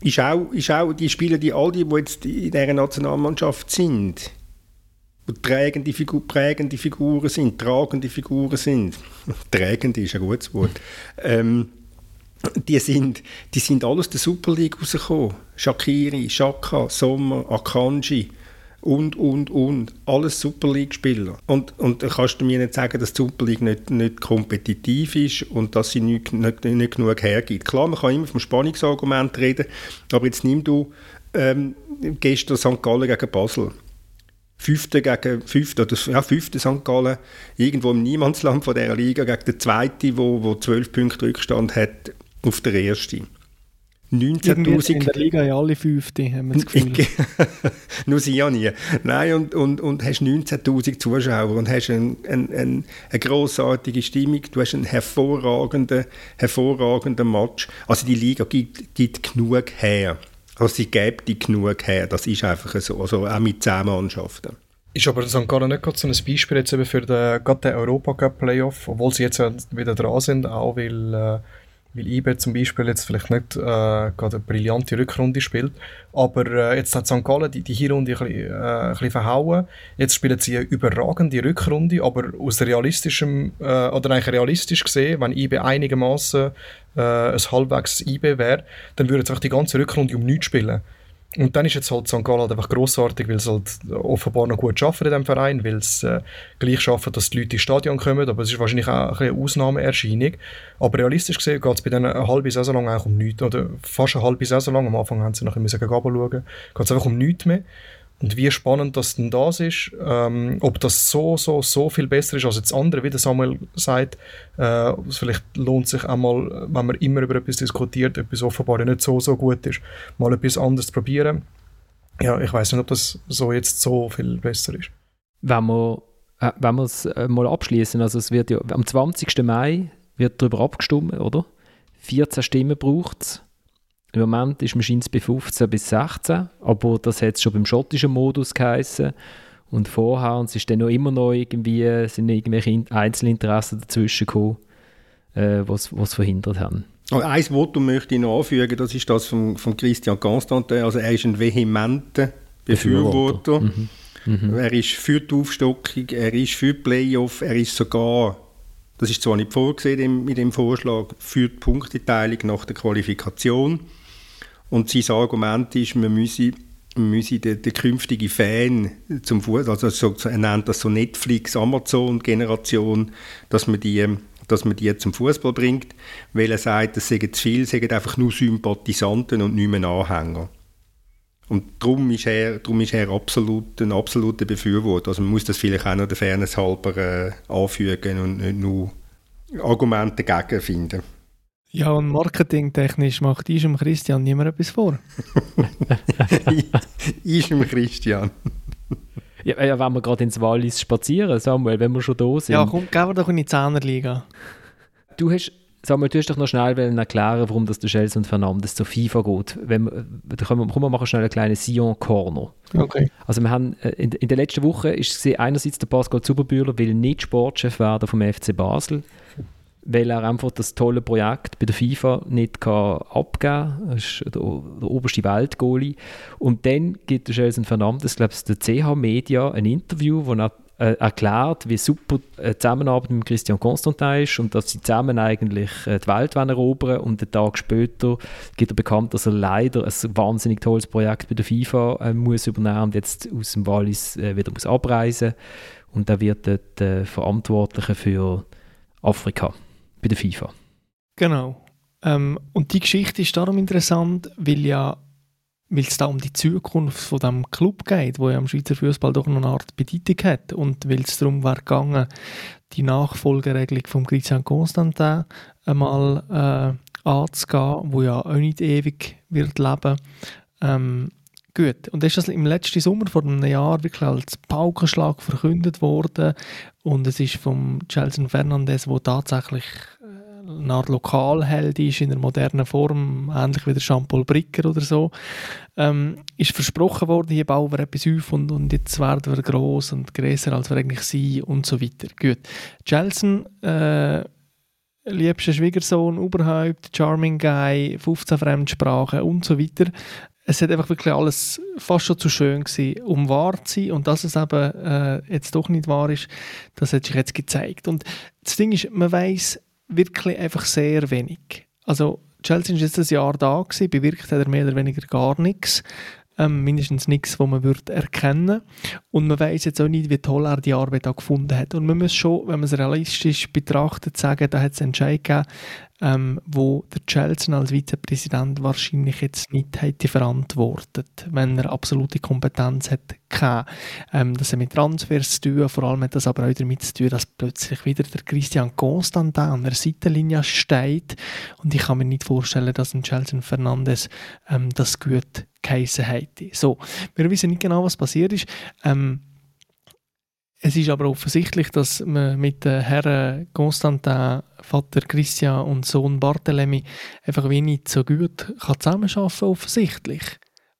Ist auch, ist auch die Spieler, die all die, die jetzt in dieser Nationalmannschaft sind, die prägende, Figur, prägende Figuren sind, tragende Figuren sind, trägende ist ein gutes Wort, ähm, die sind, die sind alle aus der Super League rausgekommen. Shakiri, Shaka, Sommer, Akanji und, und, und. Alles Super League-Spieler. Und, und kannst du mir nicht sagen, dass die Super League nicht, nicht kompetitiv ist und dass sie nicht, nicht, nicht genug hergibt. Klar, man kann immer vom Spannungsargument reden, aber jetzt nimm du ähm, gestern St. Gallen gegen Basel. Fünfte gegen Fünfte, oder ja, Fünfte St. Gallen, irgendwo im Niemandsland von dieser Liga, gegen den Zweiten, wo, wo 12 Punkte Rückstand hat auf der ersten. 19.000. In der Liga ja alle Fünfte, haben wir das Gefühl. Nur sie ja nie. Nein, und, und, und hast 19.000 Zuschauer und hast ein, ein, ein, eine grossartige Stimmung, du hast einen hervorragenden, hervorragenden Match. Also die Liga gibt, gibt genug her. Also sie gibt die genug her, das ist einfach so, also auch mit zehn Mannschaften. Ist aber St. Gallen nicht gerade so ein Beispiel jetzt eben für den, gerade den Europacup-Playoff, obwohl sie jetzt wieder dran sind, auch weil... Äh, weil IBE zum Beispiel jetzt vielleicht nicht äh, gerade eine brillante Rückrunde spielt, aber äh, jetzt hat St. Gallen die, die Hinrunde ein bisschen, äh, ein bisschen verhauen. Jetzt spielen sie eine überragende Rückrunde, aber aus realistischem, äh, oder eigentlich realistisch gesehen, wenn IBE einigermaßen äh, ein halbwegs IBE wäre, dann würde jetzt die ganze Rückrunde um nichts spielen. Und dann ist jetzt halt St. Gallen halt einfach grossartig, weil es halt offenbar noch gut schaffen in diesem Verein, weil es äh, gleich schaffen, dass die Leute ins Stadion kommen, aber es ist wahrscheinlich auch eine Ausnahmeerscheinung. Aber realistisch gesehen geht es bei denen eine halbe Saison lang eigentlich um nichts, oder fast eine halbe Saison lang, am Anfang haben sie noch bisschen gegen schauen, geht es einfach um nichts mehr. Und wie spannend das denn das ist, ähm, ob das so, so, so viel besser ist als das andere, wie der Samuel sagt, äh, vielleicht lohnt sich einmal, wenn man immer über etwas diskutiert, etwas offenbar nicht so, so gut ist, mal etwas anderes zu probieren. Ja, ich weiß nicht, ob das so jetzt so viel besser ist. Wenn wir, äh, wenn wir es äh, mal abschließen, also es wird ja am 20. Mai wird darüber abgestimmt, oder? 14 Stimmen braucht es im Moment ist man bei 15 bis 16, aber das hat es schon beim schottischen Modus geheißen. Und vorher, und es ist dann noch immer noch irgendwie, sind irgendwelche Einzelinteressen dazwischen gekommen, äh, was es verhindert haben. Oh, ein Votum möchte ich noch anfügen, das ist das von, von Christian Constantin. Also er ist ein vehementer Befürworter. Befürworter. Mhm. Mhm. Er ist für die Aufstockung, er ist für die Playoff, er ist sogar, das ist zwar nicht vorgesehen mit dem Vorschlag, für die Punkteteilung nach der Qualifikation. Und sein Argument ist, man müsse, müsse den, den künftigen Fan zum Fuß, also so, er nennt das so Netflix, Amazon-Generation, dass man die dass man die zum Fußball bringt, weil er sagt, das seien zu viel, seien einfach nur Sympathisanten und nicht mehr Anhänger. Und darum ist er, darum ist er absolut, ein absoluter Befürworter. Also man muss das vielleicht auch noch der Fairness halber äh, anfügen und nicht nur Argumente dagegen finden. Ja, und marketingtechnisch macht Ischem Christian niemand etwas vor. Ischem Christian. Ja, ja, wenn wir gerade ins Wallis spazieren, Samuel, wenn wir schon da sind. Ja, komm, gehen wir doch in die Zehnerliga. Du hast Samuel, du hast doch noch schnell erklären, warum das der Chelsea und Fernandes zur FIFA geht. Wenn, da kommen wir, komm, wir machen schnell einen kleinen Sion-Corner. Okay. Also wir haben, äh, in, in der letzten Woche ist einerseits der Pascal Zuberbühler will nicht Sportchef werden vom FC Basel, weil er einfach das tolle Projekt bei der FIFA nicht kann abgeben kann. Er ist der, der oberste Weltgoalie. Und dann gibt der Chelsea Fernandes, glaube ich, der CH Media ein Interview, wo er äh, erklärt, wie super die Zusammenarbeit mit Christian Constantin ist und dass sie zusammen eigentlich äh, die Welt erobern und einen Tag später gibt er bekannt, dass er leider ein wahnsinnig tolles Projekt bei der FIFA äh, muss übernehmen und jetzt aus dem Wallis äh, wieder muss abreisen und er wird dort äh, Verantwortlicher für Afrika bei der FIFA. Genau. Ähm, und die Geschichte ist darum interessant, weil ja weil es da um die Zukunft von dem Club geht, wo ja am Schweizer Fußball doch noch eine Art Bedeutung hat und weil es darum war gegangen, die Nachfolgeregelung von Christian Constantin einmal äh, anzugehen, wo ja auch nicht ewig wird leben. Ähm, gut. Und ist das im letzten Sommer vor einem Jahr wirklich als Paukenschlag verkündet worden und es ist vom Chelsea Fernandes, wo tatsächlich eine Art Lokalheld ist in einer modernen Form, ähnlich wie der Jean-Paul Bricker oder so, ähm, ist versprochen worden, hier bauen wir etwas auf und, und jetzt werden wir gross und größer als wir eigentlich sind und so weiter. Gut. Jelson, äh, liebster Schwiegersohn überhaupt, Charming Guy, 15 Fremdsprachen und so weiter. Es hat einfach wirklich alles fast schon zu schön gewesen, um wahr zu sein. Und dass es eben äh, jetzt doch nicht wahr ist, das hat sich jetzt gezeigt. Und das Ding ist, man weiß wirklich einfach sehr wenig. Also Chelsea ist jetzt ein Jahr da gewesen, bewirkt hat er mehr oder weniger gar nichts. Ähm, mindestens nichts, was man würde erkennen Und man weiß jetzt auch nicht, wie toll er die Arbeit auch gefunden hat. Und man muss schon, wenn man es realistisch betrachtet, sagen, da hat es einen Entscheid gegeben, ähm, wo der Chelsea als Vizepräsident wahrscheinlich jetzt nicht hätte verantwortet, wenn er absolute Kompetenz hätte gehabt. Ähm, das hat mit Transfers zu tun, vor allem hat das aber auch damit zu tun, dass plötzlich wieder der Christian Constantin an der Seitenlinie steht und ich kann mir nicht vorstellen, dass ein Chelsea Fernandes ähm, das gut geheissen hätte. So, wir wissen nicht genau, was passiert ist. Ähm, es ist aber offensichtlich, dass man mit den Herren Constantin, Vater Christian und Sohn Barthélemy einfach wenig so gut kann zusammenarbeiten kann, offensichtlich.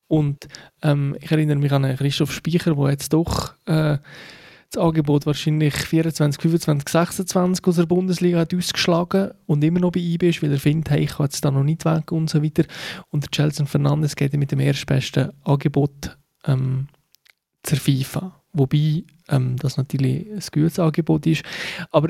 Und ähm, ich erinnere mich an Christoph Speicher, der jetzt doch äh, das Angebot wahrscheinlich 24, 25, 26 aus der Bundesliga hat ausgeschlagen und immer noch bei IB ist, weil er findet, hey, ich kann jetzt da noch nicht weg und so weiter. Und der Chelsea Fernandes geht mit dem erstbesten Angebot ähm, zur FIFA. Wobei ähm, das natürlich ein gutes Angebot ist. Aber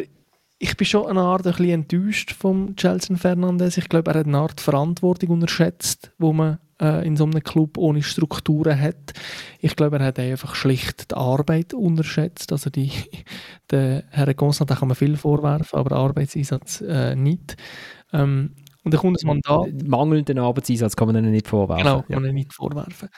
ich bin schon eine Art ein bisschen enttäuscht vom Chelsea Fernandes. Ich glaube, er hat eine Art Verantwortung unterschätzt, wo man äh, in so einem Club ohne Strukturen hat. Ich glaube, er hat einfach schlicht die Arbeit unterschätzt. Also die, der Herr Constantin kann man viel vorwerfen, aber Arbeitseinsatz äh, nicht. Ähm, und dann kommt das Mandat. Mangelnden Arbeitseinsatz kann man ihnen nicht vorwerfen. Genau, kann man ihnen nicht vorwerfen.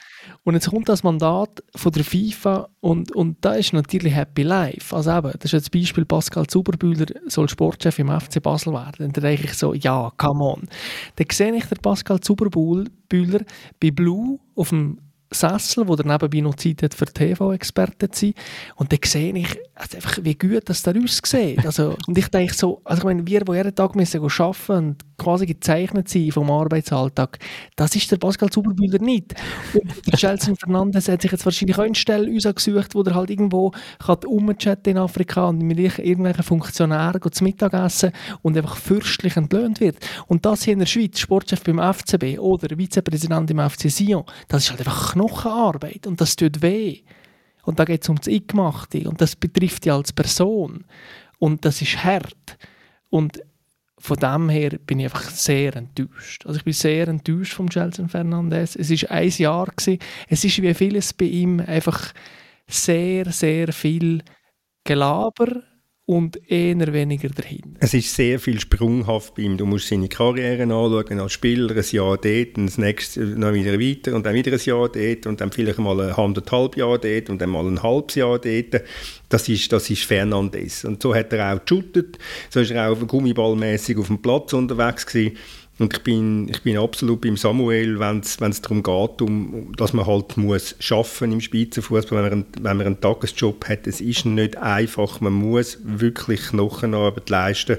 Und jetzt kommt das Mandat von der FIFA und, und da ist natürlich Happy Life. Also eben, das ist jetzt das Beispiel, Pascal Zuberbühler soll Sportchef im FC Basel werden. Und dann denke ich so, ja, come on. Dann sehe ich den Pascal Zuberbühler bei Blue auf dem Sessel, wo er nebenbei noch Zeit hat, für TV-Experten zu sein. Und dann sehe ich also einfach, wie gut das da aussieht. Also, und ich denke so, also ich meine, wir, die jeden Tag müssen arbeiten und quasi gezeichnet sind vom Arbeitsalltag, das ist der Pascal Zuberbühler nicht. Und der Chelsea Fernandes hat sich jetzt wahrscheinlich auch eine Stelle gesucht, wo er halt irgendwo kann umchatten in Afrika und mit irgendwelchen Funktionären zu Mittag essen und einfach fürstlich entlöhnt wird. Und das hier in der Schweiz, Sportchef beim FCB oder Vizepräsident im FC Sion, das ist halt einfach Knochenarbeit und das tut weh. Und da geht es um das Eingemachte und das betrifft dich als Person. Und das ist hart. Und von dem her bin ich einfach sehr enttäuscht. Also ich bin sehr enttäuscht vom Gelson Fernandes. Es ist ein Jahr gewesen. Es ist wie vieles bei ihm einfach sehr, sehr viel Gelaber und eher weniger dahin. Es ist sehr viel sprunghaft bei ihm. Du musst seine Karriere anschauen als Spieler, ein Jahr dort, und das nächste noch wieder weiter und dann wieder ein Jahr dort und dann vielleicht mal ein anderthalb Jahr dort und dann mal ein halbes Jahr dort. Das ist, das ist Fernandes. Und so hat er auch geshootet, so ist er auch gummiballmäßig auf dem Platz unterwegs gewesen. Und ich bin, ich bin absolut beim Samuel, wenn es darum geht, um, dass man halt muss schaffen im Spitzenfußball, wenn man, einen, wenn man einen Tagesjob hat. Es ist nicht einfach, man muss wirklich Knochenarbeit leisten.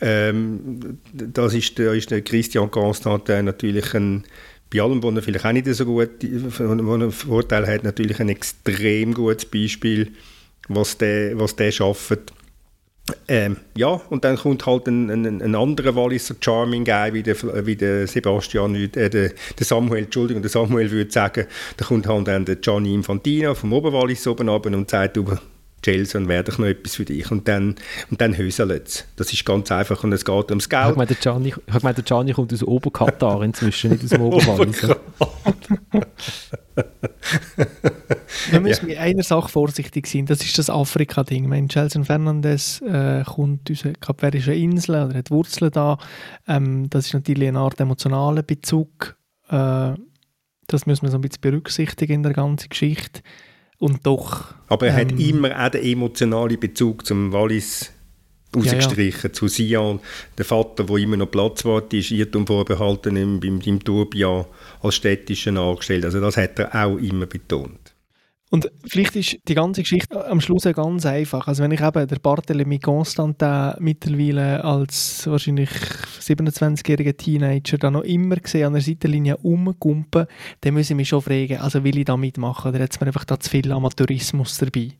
Ähm, das ist, da ist der Christian Constantin natürlich ein, bei allem, wo er vielleicht auch nicht so gut, wo er Vorteil hat, natürlich ein extrem gutes Beispiel, was der, was der schafft. Ähm, ja, und dann kommt halt ein, ein, ein anderer Walliser Charming Guy, wie der, wie der Sebastian, äh, der, der Samuel, Entschuldigung, der Samuel würde sagen, da kommt halt dann der Gianni Infantino vom Oberwallis oben runter und sagt, du, Chelsea, wäre doch noch etwas für dich. Und dann, und dann höselt es. Das ist ganz einfach und es geht ums Geld. Ich meine, der Gianni, ich meine, der Gianni kommt aus Oberkatar inzwischen, nicht aus dem Oberwallis. Wir müssen ja. mit einer Sache vorsichtig sein, das ist das Afrika-Ding. Ich meine, Gelson Fernandes äh, kommt aus kapverdischen Insel oder hat Wurzeln da. Ähm, das ist natürlich eine Art emotionaler Bezug. Äh, das müssen wir so ein bisschen berücksichtigen in der ganzen Geschichte. Und doch. Aber er ähm, hat immer auch den emotionalen Bezug zum Wallis rausgestrichen, ja, ja. zu Sion, der Vater, der immer noch Platzwart ist, Irrtum vorbehalten im, im, im Tourbillon als städtischen angestellt. Also das hat er auch immer betont. Und vielleicht ist die ganze Geschichte am Schluss ganz einfach. Also wenn ich eben der Barthélemy Constantin mittlerweile als wahrscheinlich 27-jähriger Teenager da noch immer sehe, an der Seitenlinie rumgumpen, dann muss ich mich schon fragen, also will ich da mitmachen oder hat mir einfach da zu viel Amateurismus dabei?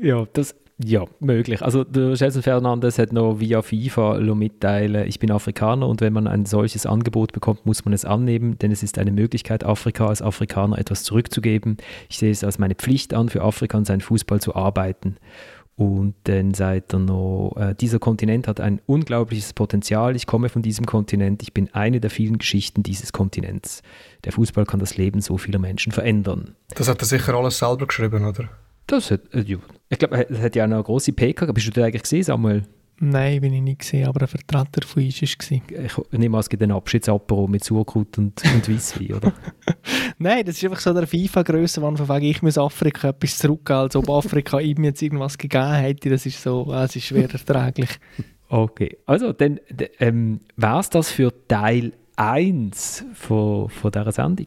ja, das ja, möglich. Also der Jason Fernandes hat noch via FIFA mitteilen, ich bin Afrikaner und wenn man ein solches Angebot bekommt, muss man es annehmen, denn es ist eine Möglichkeit, Afrika als Afrikaner etwas zurückzugeben. Ich sehe es als meine Pflicht an, für Afrika und seinen Fußball zu arbeiten. Und dann sagt er noch, äh, dieser Kontinent hat ein unglaubliches Potenzial. Ich komme von diesem Kontinent. Ich bin eine der vielen Geschichten dieses Kontinents. Der Fußball kann das Leben so vieler Menschen verändern. Das hat er sicher alles selber geschrieben, oder? Das hat, äh, ja. Ich glaube, es hat ja auch noch eine grosse PK. Bist du da eigentlich gesehen, Samuel? Nein, bin ich nicht gesehen, aber ein Vertreter von uns war es. Ich nehme an, es gibt einen Abschiedsapero mit Sauerkraut und, und Weisswein, oder? Nein, das ist einfach so der FIFA-Grössenwahn von ich muss Afrika etwas zurückgeben, als ob Afrika ihm jetzt irgendwas gegeben hätte. Das ist so, ah, es ist schwer erträglich. Okay, also dann ähm, wäre es das für Teil 1 von, von dieser Sendung?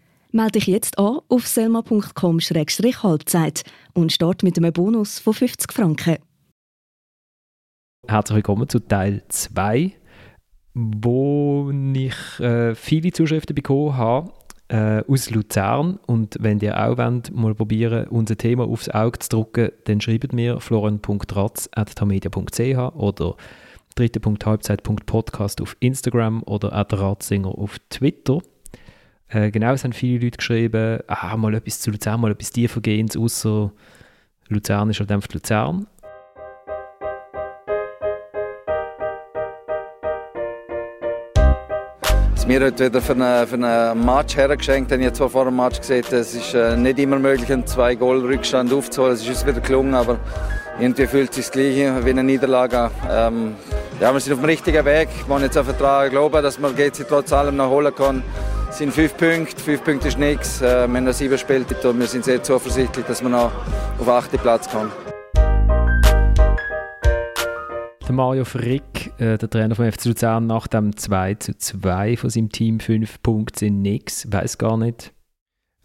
Melde dich jetzt an auf selma.com-halbzeit und start mit einem Bonus von 50 Franken. Herzlich willkommen zu Teil 2, wo ich äh, viele Zuschriften bekommen habe äh, aus Luzern. Und wenn ihr auch wollt, mal probieren, unser Thema aufs Auge zu drücken, dann schreibt mir florian.ratz.tamedia.ch oder dritte.halbzeit.podcast auf Instagram oder ratzinger auf Twitter. Äh, genau, es haben viele Leute geschrieben, ah, mal etwas zu Luzern, mal etwas tiefergehendes, außer Luzern ist halt einfach Luzern. Was mir heute wieder für einen, für einen Match hergeschenkt haben, ich habe vor dem Match gesehen, es ist äh, nicht immer möglich, einen zwei Goal Rückstand aufzuholen. Es ist uns wieder gelungen, aber irgendwie fühlt es sich das Gleiche wie eine Niederlage ähm, ja, wir sind auf dem richtigen Weg. Wir wollen jetzt einfach daran glauben, dass man GC trotz allem noch holen kann. Es sind fünf Punkte, fünf Punkte ist nichts. Äh, wir haben noch sieben Spiele und wir sind sehr zuversichtlich, dass wir noch auf achten Platz kommen. Mario Frick, äh, der Trainer vom FC Luzern, nach dem 2 zu 2 von seinem Team, fünf Punkte sind nichts, weiß gar nicht.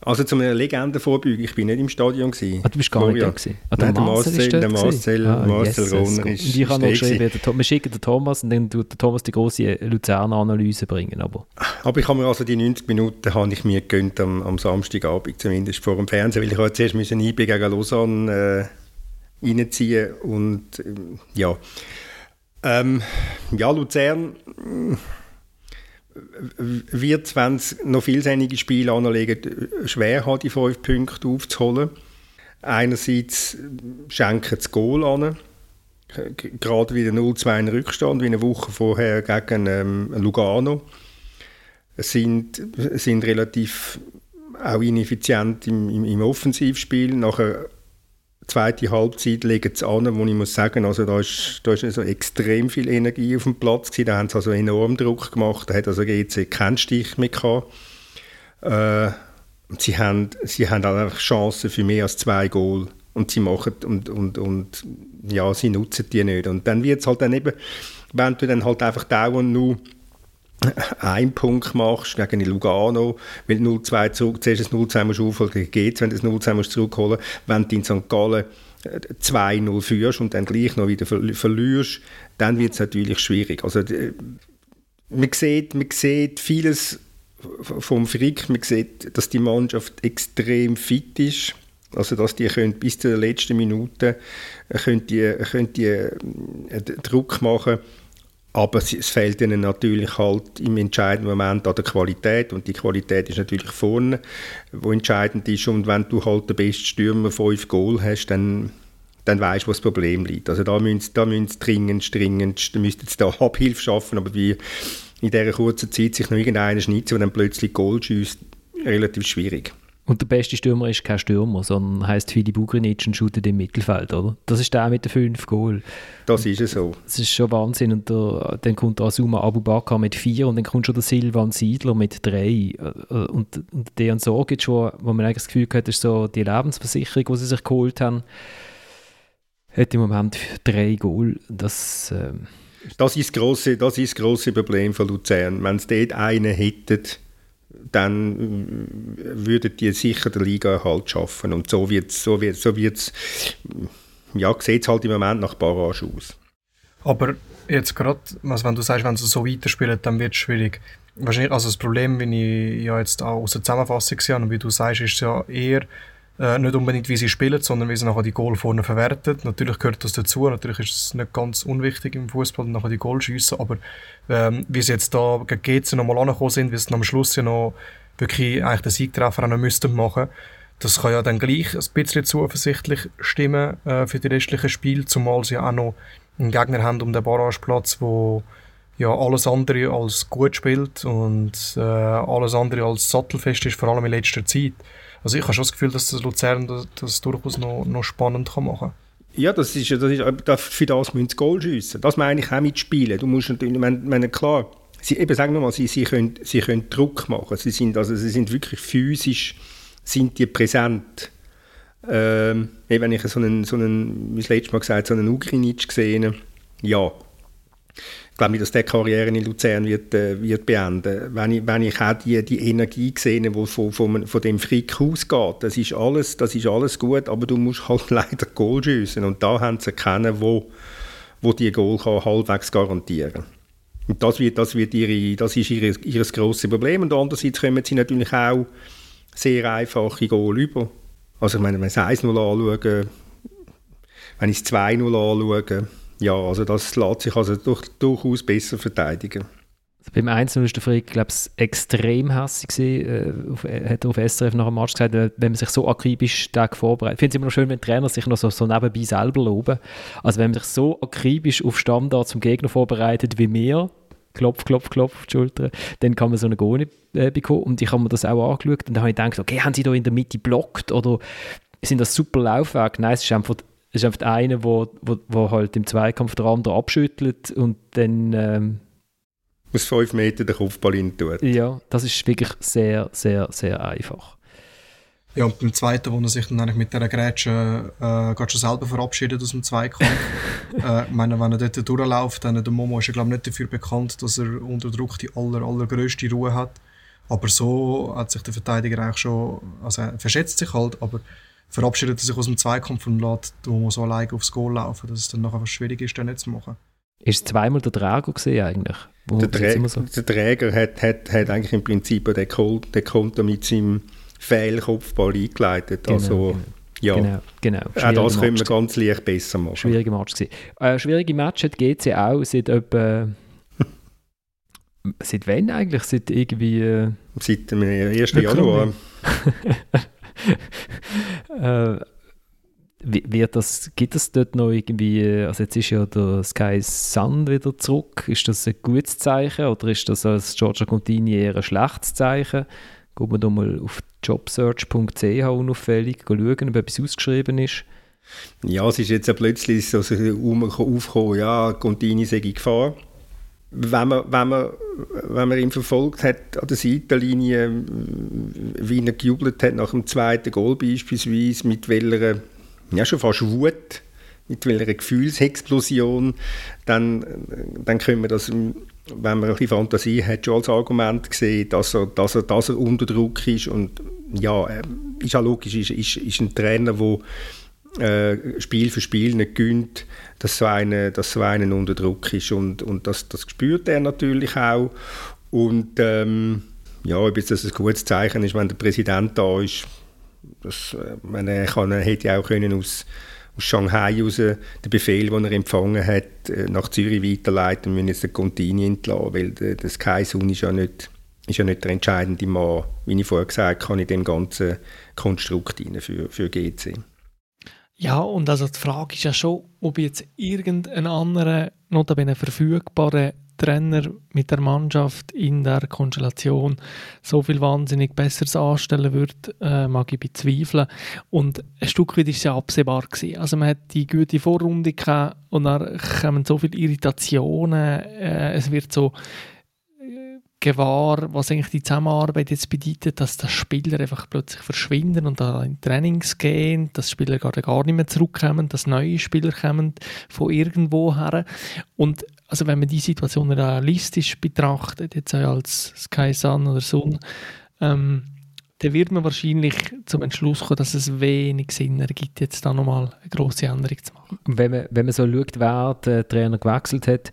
Also zu einer Legendenvorbeugung, ich bin nicht im Stadion. Gewesen. Ah, du bist gar Florian. nicht da gewesen? Ah, Nein, der Marcel, der Marcel, ah, Marcel yes, Rohner yes. ist Und ich habe noch der geschrieben, der wir schicken den Thomas und dann tut der Thomas die große Luzerner Analyse bringen. Aber Aber ich habe mir also die 90 Minuten habe ich mir gegönnt am, am Samstagabend, zumindest vor dem Fernsehen, weil ich halt zuerst müssen IB gegen Lausanne äh, reinziehen und ähm, ja. Ähm, ja, Luzern mh, wird, wenn es noch vielseitige Spiele anlegen, schwer haben, die fünf Punkte aufzuholen. Einerseits schenken das Goal an, gerade wieder 0-2 in Rückstand, wie eine Woche vorher gegen ähm, Lugano sind, sind relativ auch ineffizient im, im, im Offensivspiel. Nachher zweite Halbzeit legen sie an, wo ich muss sagen, also da ist, da ist also extrem viel Energie auf dem Platz gewesen. Da haben sie also enorm Druck gemacht. Da hat also GC keinen Stich mehr gehabt. Äh, sie haben, sie haben einfach Chancen für mehr als zwei Goal und sie machen und, und, und ja, sie nutzen die nicht. Und dann wird es halt dann eben, wenn du dann halt einfach dauernd nur einen Punkt machst gegen Lugano, weil du 0-2 zurück, zuerst das 0-2 musst du aufholen gegen GC, wenn du das 0-2 musst zurückholen, wenn du in St. Gallen äh, 2-0 führst und dann gleich noch wieder ver verlierst, dann wird es natürlich schwierig. Also man sieht, man sieht vieles vom Frick, man sieht, dass die Mannschaft extrem fit ist, also dass die können bis zur letzten Minute äh, können die, können die äh, Druck machen aber es, fehlt ihnen natürlich halt im entscheidenden Moment an der Qualität und die Qualität ist natürlich vorne, wo entscheidend ist und wenn du halt den besten Stürmer fünf Goal hast, dann dann weißt du, wo das Problem liegt. Also da müssen, da müssen dringend, dringend, da müssten da Abhilfe schaffen, aber wie in dieser kurzen Zeit sich noch irgendeiner schnitzt und dann plötzlich Goal schießt, relativ schwierig. Und der beste Stürmer ist kein Stürmer, sondern heißt Filip Ugrinic und shootet im Mittelfeld, oder? Das ist der mit den fünf Goal. Das ist es so. Das ist schon Wahnsinn. Und der, dann kommt der Asuma Abubakar mit vier und dann kommt schon der Silvan Siedler mit drei. Äh, Und, und der und so gibt schon, wo man eigentlich das Gefühl hat, ist so die Lebensversicherung, die sie sich geholt haben, hat im Moment drei Goal. Das, ähm, Das ist das grosse, das ist das grosse Problem von Luzern. Wenn sie dort einen hätten, dann äh, würden die sicher der Liga halt schaffen. Und so wird es, so wird, so wird's, ja, sieht es halt im Moment nach Barrage aus. Aber jetzt gerade, also wenn du sagst, wenn sie so weiterspielen, dann wird es schwierig. Wahrscheinlich, also das Problem, wie ich ja jetzt auch aus der Zusammenfassung sehe und wie du sagst, ist ja eher äh, nicht unbedingt, wie sie spielen, sondern wie sie nachher die Goal vorne verwerten. Natürlich gehört das dazu, natürlich ist es nicht ganz unwichtig im Fußball, nachher die Goal schiessen, aber ähm, wie sie jetzt da gegen GC nochmal angekommen sind, wie sie am Schluss ja noch wirklich eigentlich den Siegtreffer auch noch müssten machen das kann ja dann gleich ein bisschen zuversichtlich stimmen äh, für die restlichen Spiele, zumal sie auch noch einen Gegner haben um den Barrageplatz, wo ja alles andere als gut spielt und äh, alles andere als sattelfest ist, vor allem in letzter Zeit. Also ich habe schon das Gefühl, dass das Luzern das, das durchaus noch, noch spannend kann machen Ja, das ist, das ist, das, für das müssen sie Goal schiessen. Das meine ich auch mit Spielen. Du musst natürlich, wenn, wenn klar, sie, eben sagen wir mal, sie, sie, können, sie können Druck machen. Sie sind, also, sie sind wirklich physisch sind die präsent. Ähm, wenn ich so einen, so einen, wie das letzte Mal gesagt, so einen Ugrinic gesehen ja. Ich glaube nicht, dass der Karriere in Luzern wird, äh, wird beenden. Wenn ich, wenn ich auch die, die Energie sehe, die von, von, von dem Frick ausgeht, das ist, alles, das ist alles gut, aber du musst halt leider Goal schiessen. Und da haben sie erkennen, wo, wo die Goal kann halbwegs garantieren Und das, wird, das, wird ihre, das ist ihr, ihr grosses Problem. Und andererseits kommen sie natürlich auch sehr einfache Goal über. Also ich meine, wenn es 1-0 anschaue, wenn ich es 2-0 anschaue, ja, also das lässt sich also durch, durchaus besser verteidigen. Also beim 1 war der Frick, glaube ich, extrem hässlich gewesen. Äh, auf, hat auf SRF nach dem Match gesagt, äh, wenn man sich so akribisch Tag vorbereitet. Ich finde es immer noch schön, wenn Trainer sich noch so, so nebenbei selber loben. Also wenn man sich so akribisch auf Standard zum Gegner vorbereitet wie wir, klopf, klopf, klopf auf die Schulter, dann kann man so eine Gone äh, bekommen. Und ich habe mir das auch angeschaut und dann habe ich gedacht, okay, haben sie da in der Mitte blockt oder sind das super Laufwerk? Nein, es ist einfach, es ist einfach einer, wo, wo, wo halt im Zweikampf der andere abschüttelt und dann... Ähm, aus fünf Metern den Kopfball rein tut. Ja, das ist wirklich sehr, sehr, sehr einfach. Ja, und beim zweiten, wo er sich dann eigentlich mit dieser Grätsche äh, gerade schon selber verabschiedet aus dem Zweikampf. äh, ich meine, wenn er dort durchläuft, dann der Momo ist ja glaube ich nicht dafür bekannt, dass er unter Druck die aller, allergrößte Ruhe hat. Aber so hat sich der Verteidiger eigentlich schon, also er verschätzt sich halt, aber verabschiedet er sich aus dem Zweikampf und lässt wo so alleine aufs Goal laufen, dass es dann nachher schwierig ist, dann nicht zu machen. Ist es zweimal der Träger gesehen eigentlich? Der, Trä so? der, Träger hat, hat, hat eigentlich im Prinzip den, Kol den Konter mit seinem Fehlkopfball eingeleitet. Genau, also, genau. Ja, genau. genau. Auch das können wir ganz leicht besser machen. Schwierige Match gewesen. Äh, schwierige Match hat GC auch seit etwa... seit wann eigentlich? Seit irgendwie... Äh, seit dem 1. Januar. äh, wird das, gibt es dort noch irgendwie, also jetzt ist ja der Sky Sun wieder zurück, ist das ein gutes Zeichen oder ist das als Georgia Contini eher ein schlechtes Zeichen? Geht man da mal auf jobsearch.ch unauffällig schauen, ob etwas ausgeschrieben ist? Ja, es ist jetzt ja plötzlich so aufgekommen, ja, Contini sei in Gefahr. Wenn man, wenn, man, wenn man ihn verfolgt hat an der Seitenlinie, wie er gejubelt hat nach dem zweiten Goal beispielsweise, mit welcher ja, schon fast Wut, mit welcher Gefühlsexplosion, dann, dann können wir das, wenn man ein bisschen Fantasie hat, schon als Argument sehen, dass er, dass er, dass er unter Druck ist. Und ja, ist ja logisch, ist, ist, ist ein Trainer, der äh, Spiel für Spiel nicht gönnt, dass so einer, dass so einer unter Druck ist. Und, und das, das spürt er natürlich auch. Und ähm, ja, ob das ein gutes Zeichen ist, wenn der Präsident da ist, das, äh, meine, er, kann, er hätte ja auch können aus, aus Shanghai raus den Befehl, den er empfangen hat, äh, nach Zürich weiterleiten müssen jetzt den Contini entlassen, weil der, der Sky Sun ist ja nicht ist ja nicht der entscheidende Mann, wie ich vorher gesagt habe, in dem ganzen Konstrukt für, für GC. Ja, und also die Frage ist ja schon, ob jetzt irgendein anderer, notabene verfügbarer Trainer mit der Mannschaft in der Konstellation so viel wahnsinnig Besseres anstellen würde, äh, mag ich bezweifeln. Und ein Stück weit war es ja absehbar. Gewesen. Also man hat die gute Vorrunde gehabt und dann kommen so viele Irritationen, äh, es wird so gewahr, was eigentlich die Zusammenarbeit jetzt bedeutet, dass die Spieler einfach plötzlich verschwinden und da in Trainings gehen, dass Spieler gerade gar nicht mehr zurückkommen, dass neue Spieler kommen von irgendwo her. Und also wenn man die Situation realistisch betrachtet, jetzt als Sky Sun oder Sun, ähm, dann wird man wahrscheinlich zum Entschluss kommen, dass es wenig Sinn ergibt, jetzt da nochmal eine grosse Änderung zu machen. Wenn man, wenn man so schaut, wer den Trainer gewechselt hat,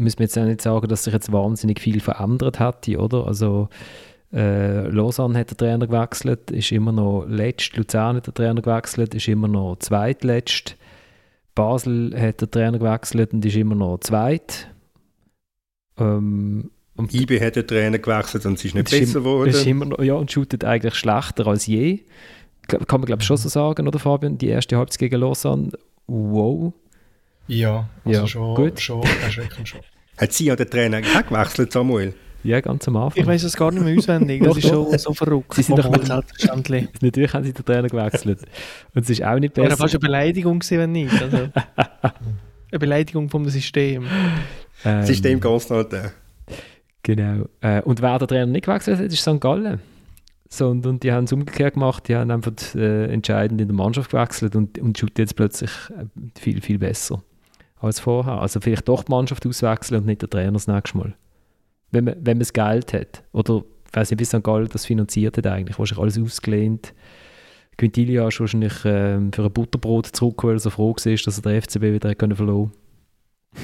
muss man jetzt auch nicht sagen, dass sich jetzt wahnsinnig viel verändert hat, oder? Also äh, Lausanne hat den Trainer gewechselt, ist immer noch letzt, Luzern hat den Trainer gewechselt, ist immer noch zweitletzt. Basel hat der Trainer gewechselt und ist immer noch zweit. Ähm, und IB hat den Trainer gewechselt und es ist nicht besser geworden. Ist immer noch, ja, und shootet eigentlich schlechter als je. Kann man glaube ich schon so sagen, oder Fabian? Die erste Halbzeit gegen Lausanne, wow. Ja, also ja, schon, gut. schon erschreckend schon. Hat sie ja den Trainer auch gewechselt, Samuel? Ja, ganz am Anfang. Ich weiß es gar nicht mehr auswendig. Das ist schon so verrückt. Sie sind doch nicht selbstverständlich. Natürlich haben sie den Trainer gewechselt. Und es ist auch nicht besser. Ja, fast eine Beleidigung gewesen, wenn nicht. Also, eine Beleidigung vom System. Ähm, System. Äh. Genau. Äh, und wer der Trainer nicht gewechselt hat, ist St. Gallen. So, und, und die haben es umgekehrt gemacht, die haben einfach äh, entscheidend in der Mannschaft gewechselt und, und shooten jetzt plötzlich äh, viel, viel besser als vorher. Also vielleicht doch die Mannschaft auswechseln und nicht der Trainer das nächste Mal wenn man, wenn man das Geld hat. Oder ich weiß nicht, wie St. Gallen das finanziert hat eigentlich. Wahrscheinlich alles ausgelehnt. Quintilia ist wahrscheinlich ähm, für ein Butterbrot zurück, weil er so froh war, dass er den FCB wieder können verloren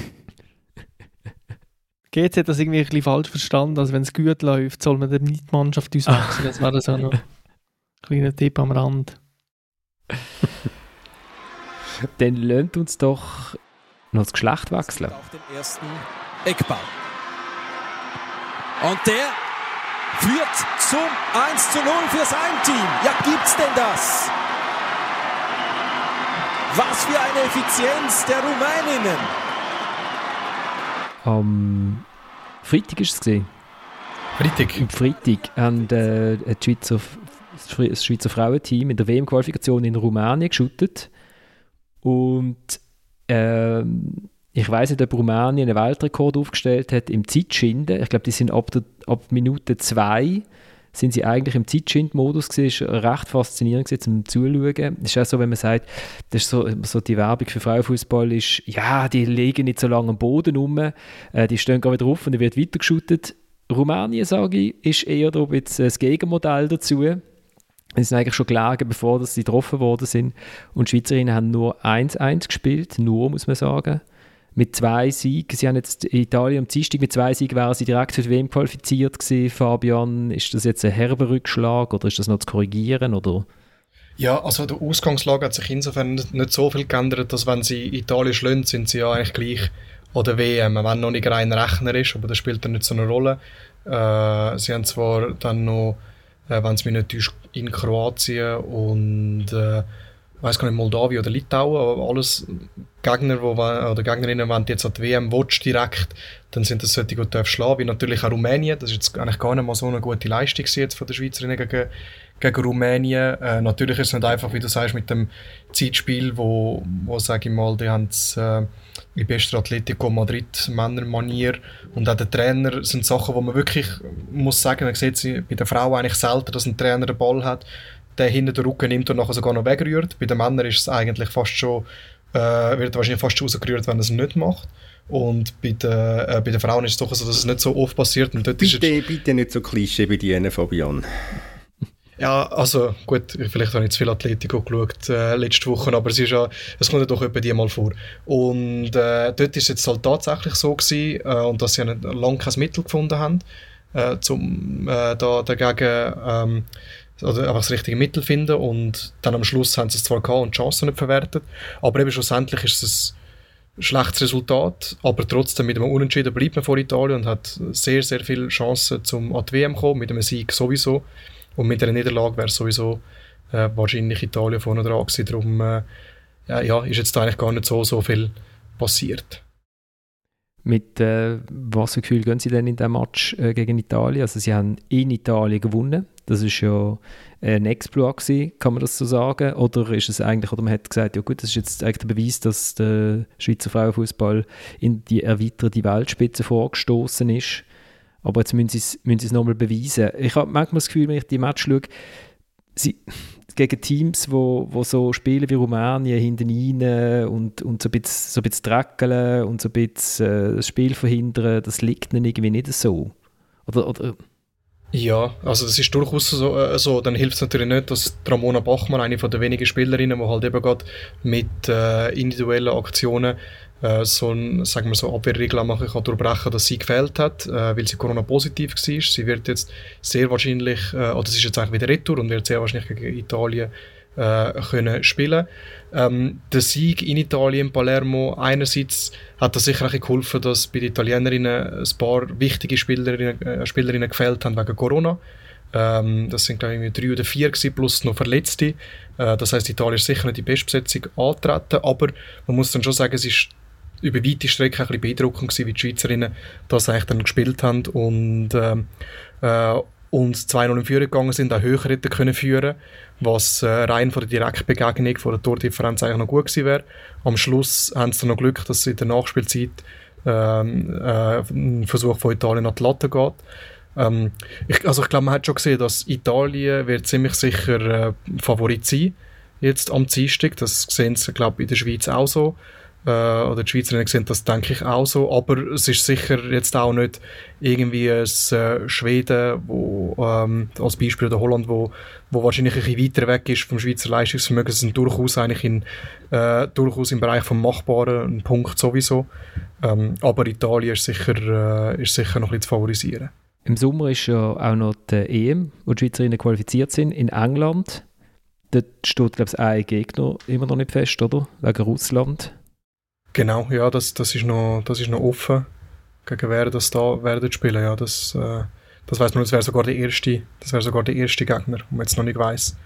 GC hat das irgendwie ein bisschen falsch verstanden. Also wenn es gut läuft, soll man dann nicht die Mannschaft auswechseln. Das war so noch ein kleiner Tipp am Rand. dann lernt uns doch noch das Geschlecht wechseln. Auf den ersten Eckball. Und der führt zum 1 zu 0 für sein Team. Ja, gibt's denn das? Was für eine Effizienz der Rumäninnen. Am Freitag ist es gesehen. Freitag? Am Freitag haben äh, das Schweizer, das Schweizer Frauenteam in der WM-Qualifikation in Rumänien geschuttet. Und ähm, ich weiß nicht, ob Rumänien einen Weltrekord aufgestellt hat im Zeitschinden. Ich glaube, die sind ab, der, ab Minute zwei sind sie eigentlich im Zeitschind-Modus gewesen. Das war recht faszinierend gewesen, zum Zuschauen. Es ist auch so, wenn man sagt, das ist so, so die Werbung für Frauenfußball ist, ja, die legen nicht so lange am Boden rum, äh, die stehen gerade wieder auf und dann wird weitergeschüttet. Rumänien, sage ich, ist eher da ein das Gegenmodell dazu. Sie sind eigentlich schon gelegen, bevor sie getroffen worden sind. Und die Schweizerinnen haben nur 1-1 gespielt, nur, muss man sagen. Mit zwei Siegen. Sie haben jetzt Italien am Dienstag mit zwei Siegen wären sie direkt für die WM qualifiziert gewesen. Fabian, ist das jetzt ein herber Rückschlag oder ist das noch zu korrigieren? Oder? Ja, also der Ausgangslage hat sich insofern nicht so viel geändert, dass wenn sie Italien schlönt, sind sie ja eigentlich gleich oder WM, wenn noch nicht rein Rechner ist, aber das spielt dann nicht so eine Rolle. Äh, sie haben zwar dann noch, äh, wenn es mich nicht täuscht, in Kroatien und äh, weiß gar nicht, Moldawien oder Litauen, aber alles Gegner, wo, oder Gegnerinnen, wenn du jetzt an die WM willst, direkt, dann sind das solche, die schlagen Wie natürlich auch Rumänien, das ist jetzt eigentlich gar nicht mal so eine gute Leistung jetzt von der Schweizerinnen gegen, gegen Rumänien. Äh, natürlich ist es nicht einfach, wie du sagst, mit dem Zeitspiel, wo, wo sage ich mal, die haben es äh, in bester Atletico Madrid Männermanier und auch der Trainer sind Sachen, wo man wirklich muss sagen, man sieht sie bei der Frau eigentlich selten, dass ein Trainer den Ball hat, der hinter den Rücken nimmt und nachher sogar noch wegrührt. Bei den Männern ist es eigentlich fast schon, äh, wird wahrscheinlich fast rausgerührt, wenn er es nicht macht. Und bei den, äh, bei den Frauen ist es doch so, dass es nicht so oft passiert. Und dort bitte, ist bitte nicht so Klischee bei dir, Fabian. Ja, also gut, vielleicht habe ich zu viel Atletico geschaut äh, letzte Woche, aber es, ist ja, es kommt ja doch etwa die mal vor. Und äh, dort ist es jetzt halt tatsächlich so gewesen, äh, und dass sie lange kein Mittel gefunden haben, äh, um äh, da dagegen ähm, oder einfach das richtige Mittel finden und dann am Schluss haben sie es zwar gehabt und die Chancen nicht verwertet, aber eben schlussendlich ist es ein schlechtes Resultat, aber trotzdem mit einem Unentschieden bleibt man vor Italien und hat sehr, sehr viele Chancen zum an die WM kommen, mit einem Sieg sowieso. Und mit einer Niederlage wäre sowieso äh, wahrscheinlich Italien vorne dran gewesen. Darum äh, ja, ist jetzt eigentlich gar nicht so, so viel passiert. Mit äh, was für Gefühl gehen Sie denn in diesem Match äh, gegen Italien? Also Sie haben in Italien gewonnen. Das ist ja ein Exploit gewesen, kann man das so sagen? Oder ist es eigentlich, oder man hat gesagt, ja gut, das ist jetzt eigentlich der Beweis, dass der Schweizer Frauenfußball in die erweiterte Weltspitze vorgestoßen ist. Aber jetzt müssen sie es, müssen sie es nochmal beweisen. Ich habe manchmal das Gefühl, wenn ich die Match schaue, sie, gegen Teams, wo, wo so spielen wie Rumänien hinten rein und, und so ein bisschen, so bisschen dreckeln und so ein bisschen äh, das Spiel verhindern, das liegt ihnen irgendwie nicht so. Oder, oder ja, also das ist durchaus so. Äh, so. Dann hilft es natürlich nicht, dass Ramona Bachmann, eine von der wenigen Spielerinnen, die halt eben gerade mit äh, individuellen Aktionen äh, so ein, sagen wir so, Abwehrregel machen kann durchbrechen, dass sie gefehlt hat, äh, weil sie Corona-positiv war. Sie wird jetzt sehr wahrscheinlich, äh, oder sie ist jetzt eigentlich wieder retour und wird sehr wahrscheinlich gegen Italien äh, können spielen. Ähm, der Sieg in Italien, Palermo, einerseits hat das sicher geholfen, dass bei den Italienerinnen ein paar wichtige Spielerinnen, äh, Spielerinnen gefehlt haben wegen Corona. Ähm, das sind, glaube ich, drei oder vier gewesen, plus noch Verletzte. Äh, das heißt, Italien ist sicher nicht die Bestbesetzung antreten, aber man muss dann schon sagen, es ist über weite Strecken ein bisschen beeindruckend gewesen, wie die Schweizerinnen das eigentlich dann gespielt haben und ähm, äh, und 2-0 in Führung gegangen sind, auch höher hätten können führen was äh, rein von der Direktbegegnung, von der Tordifferenz eigentlich noch gut gewesen wäre. Am Schluss haben sie noch Glück, dass in der Nachspielzeit ähm, äh, ein Versuch von Italien an die Latte geht. Ähm, ich, also ich glaube, man hat schon gesehen, dass Italien wird ziemlich sicher äh, Favorit sein jetzt am Dienstag. Das sehen sie, glaube in der Schweiz auch so äh, oder die Schweizerinnen sehen das, denke ich, auch so. Aber es ist sicher jetzt auch nicht irgendwie ein äh, Schweden, wo, ähm, als Beispiel, oder Holland, wo, wo wahrscheinlich ein bisschen weiter weg ist vom Schweizer Leistungsvermögen. Sind durchaus eigentlich in, äh, durchaus im Bereich vom Machbaren ein Punkt sowieso. Ähm, aber Italien ist sicher, äh, ist sicher noch ein bisschen zu favorisieren. Im Sommer ist ja auch noch die EM, wo die Schweizerinnen qualifiziert sind, in England. Dort steht, glaube ich, ein Gegner immer noch nicht fest, oder? Wegen Russland. Genau, ja, das, das, ist, noch, das ist noch offen, gegen wer das da werden spielen. Ja, das, äh, das weiß man, das wäre sogar der erste, das wäre sogar der erste Gegner, wo man jetzt noch nicht weiß,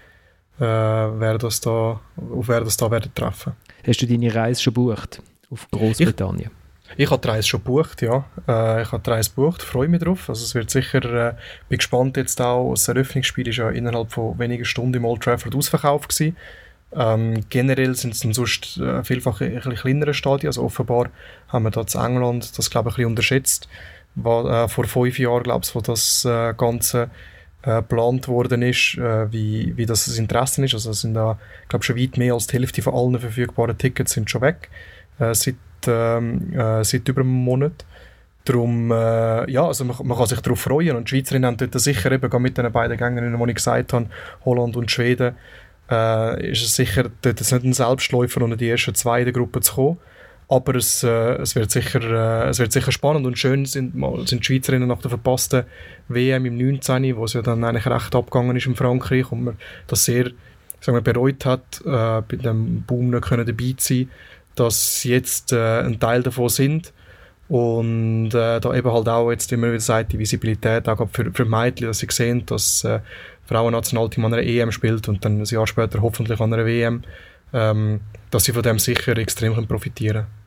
äh, wer das da, auf wer das da werden treffen. Hast du deine Reise schon gebucht auf Großbritannien? Ich, ich habe die Reise schon gebucht, ja. Äh, ich habe die Reise gebucht, freue mich drauf. Also es wird sicher, äh, bin gespannt jetzt auch, das Eröffnungsspiel ist ja innerhalb von wenigen Stunden im Old Trafford ausverkauft gewesen. Ähm, generell sind es dann sonst äh, vielfach ein bisschen kleinere Stadien. Also offenbar haben wir da in England das, glaube ich, ein bisschen unterschätzt. War, äh, vor fünf Jahren, glaube ich, wo das äh, Ganze äh, geplant worden ist, äh, wie, wie das, das Interesse ist. Also sind da, glaube schon weit mehr als die Hälfte von allen verfügbaren Tickets sind schon weg. Äh, seit, ähm, äh, seit über einem Monat. Darum, äh, ja, also man, man, kann sich darauf freuen und die Schweizerinnen haben dort sicher eben mit den beiden Gängerinnen, die ich gesagt habe, Holland und Schweden, äh, ist es sicher dort ist nicht ein Selbstläufer, unter die ersten zwei in der Gruppe zu kommen. Aber es, äh, es, wird sicher, äh, es wird sicher spannend und schön sind, mal, sind die Schweizerinnen nach der verpassten WM im 19., wo es ja dann eigentlich recht abgegangen ist in Frankreich und man das sehr sagen wir, bereut hat, äh, bei dem Boom nicht können dabei zu sein, dass sie jetzt äh, ein Teil davon sind und äh, da eben halt auch jetzt immer wieder sagt, die Visibilität auch für, für Mädchen, dass sie sehen, dass äh, Frauennationalteam an einer EM spielt und dann ein Jahr später hoffentlich an einer WM, ähm, dass sie von dem sicher extrem profitieren können.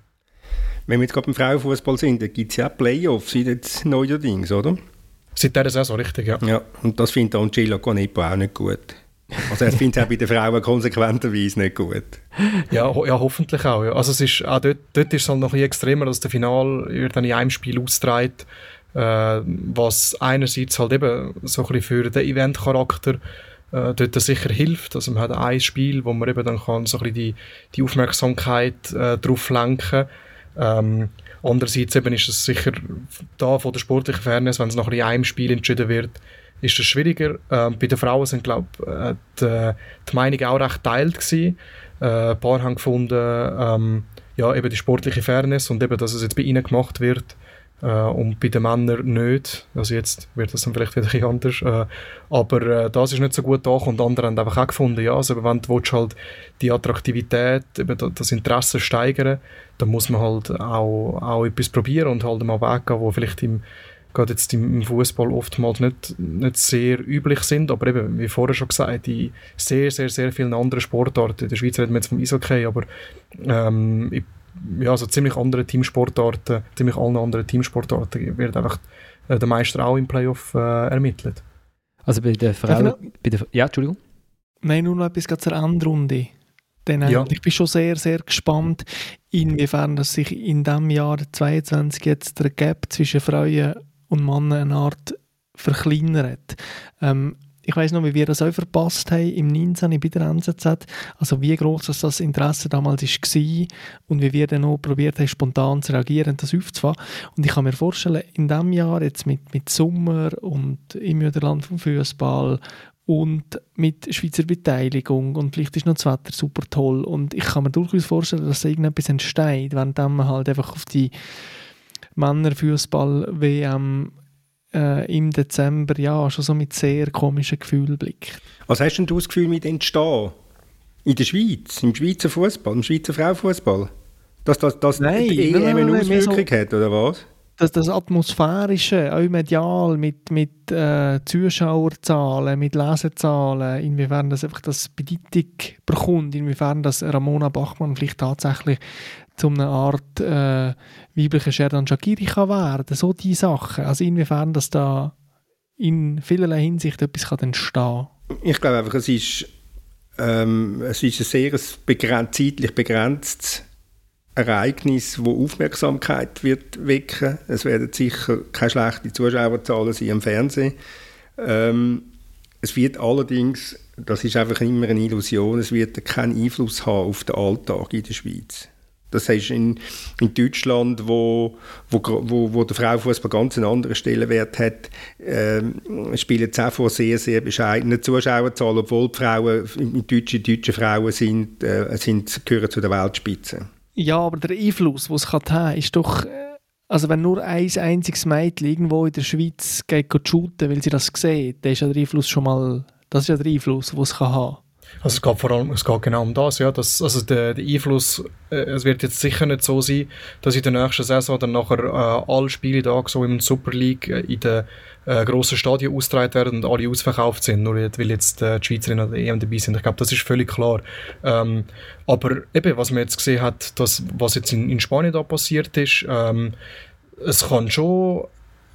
Wenn wir jetzt gerade beim Frauenfußball sind, da gibt es ja auch Playoffs seit neuerdings, oder? Seit dieser Saison, richtig, ja. Ja, und das findet Angela Canepo auch nicht gut. Also er findet es auch bei den Frauen konsequenterweise nicht gut. Ja, ho ja hoffentlich auch. Ja. Also es ist, auch dort, dort ist es halt noch ein extremer, dass der Final wird dann in einem Spiel austragen, äh, was einerseits halt eben so ein bisschen für den Eventcharakter äh, dort sicher hilft. Also man hat ein Spiel, wo man eben dann kann so ein bisschen die, die Aufmerksamkeit äh, drauf lenken ähm, Andererseits eben ist es sicher da von der sportlichen Fairness, wenn es noch in einem Spiel entschieden wird, ist das schwieriger. Ähm, bei den Frauen sind, glaube äh, die, die Meinungen auch recht geteilt gewesen. Äh, ein paar haben gefunden, ähm, ja, eben die sportliche Fairness und eben, dass es jetzt bei ihnen gemacht wird und bei den Männern nicht. Also jetzt wird das dann vielleicht wieder ein bisschen anders. Äh, aber äh, das ist nicht so gut da und andere haben einfach auch gefunden, ja, also wenn du halt die Attraktivität, das Interesse steigern, dann muss man halt auch, auch etwas probieren und halt mal weggehen, wo vielleicht im gerade jetzt im Fußball oftmals nicht, nicht sehr üblich sind, aber eben, wie vorher schon gesagt, in sehr, sehr, sehr vielen anderen Sportarten, in der Schweiz reden wir jetzt vom Eishockey, aber ähm, ich, ja, also ziemlich andere Teamsportarten, ziemlich allen anderen Teamsportarten wird einfach äh, der Meister auch im Playoff äh, ermittelt. Also bei der Frau, bei der, ja, Entschuldigung. Nein, nur noch etwas zur Endrunde. Denn äh, ja. ich bin schon sehr, sehr gespannt, inwiefern dass sich in diesem Jahr 2022 jetzt der Gap zwischen Frauen und Männer eine Art verkleinert. Ähm, ich weiß noch, wie wir das auch verpasst haben im 19. bei der NZZ. Also wie groß das Interesse damals war und wie wir dann auch probiert haben, spontan zu reagieren und das aufzufahren. Und ich kann mir vorstellen, in diesem Jahr jetzt mit, mit Sommer und im Niederland vom Fußball und mit Schweizer Beteiligung und vielleicht ist noch das Wetter super toll und ich kann mir durchaus vorstellen, dass da irgendetwas entsteht, wenn man halt einfach auf die Männerfußball-WM äh, im Dezember ja schon so mit sehr komischen Gefühlen blickt. Was hast denn du das Gefühl mit entstehen? In der Schweiz, im Schweizer Fußball, im Schweizer Frauenfußball? Dass das, das nein, die EM eine Auswirkung so, hat, oder was? Das, das Atmosphärische, auch medial, mit, mit äh, Zuschauerzahlen, mit Lesezahlen, inwiefern das einfach das Bedeutung bekommt, inwiefern das Ramona Bachmann vielleicht tatsächlich zu einer Art äh, weiblicher Sherdan Shakiri kann werden. So die Sachen. Also inwiefern dass da in vielerlei Hinsicht etwas kann entstehen Ich glaube einfach, es ist, ähm, es ist ein sehr begrenzt, zeitlich begrenztes Ereignis, wo Aufmerksamkeit wird wecken. Es werden sicher keine schlechten Zuschauerzahlen sein im Fernsehen. Ähm, es wird allerdings, das ist einfach immer eine Illusion, es wird keinen Einfluss haben auf den Alltag in der Schweiz. Das heißt in, in Deutschland, wo, wo, wo, der Frauenfußball ganz einen anderen Stellenwert hat, äh, spielen es auch sehr, sehr bescheidene Zuschauerzahlen, obwohl die Frauen, deutsche, deutsche Frauen sind, äh, sind, gehören zu der Weltspitze. Ja, aber der Einfluss, den es haben kann, ist doch... Äh, also wenn nur ein einziges Mädchen irgendwo in der Schweiz geht shooten, weil sie das sieht, dann ist ja der Einfluss schon mal... Das ist ja der Einfluss, den es haben kann. Also es geht vor allem, es geht genau um das, ja, dass, also der, der Einfluss, äh, es wird jetzt sicher nicht so sein, dass in der nächsten Saison dann nachher äh, alle Spiele da so im Super League äh, in den äh, grossen Stadien ausgetragen werden und alle ausverkauft sind, nur weil jetzt äh, die Schweizerinnen an der EM dabei sind. Ich glaube, das ist völlig klar. Ähm, aber eben, was man jetzt gesehen hat, das, was jetzt in, in Spanien da passiert ist, ähm, es kann schon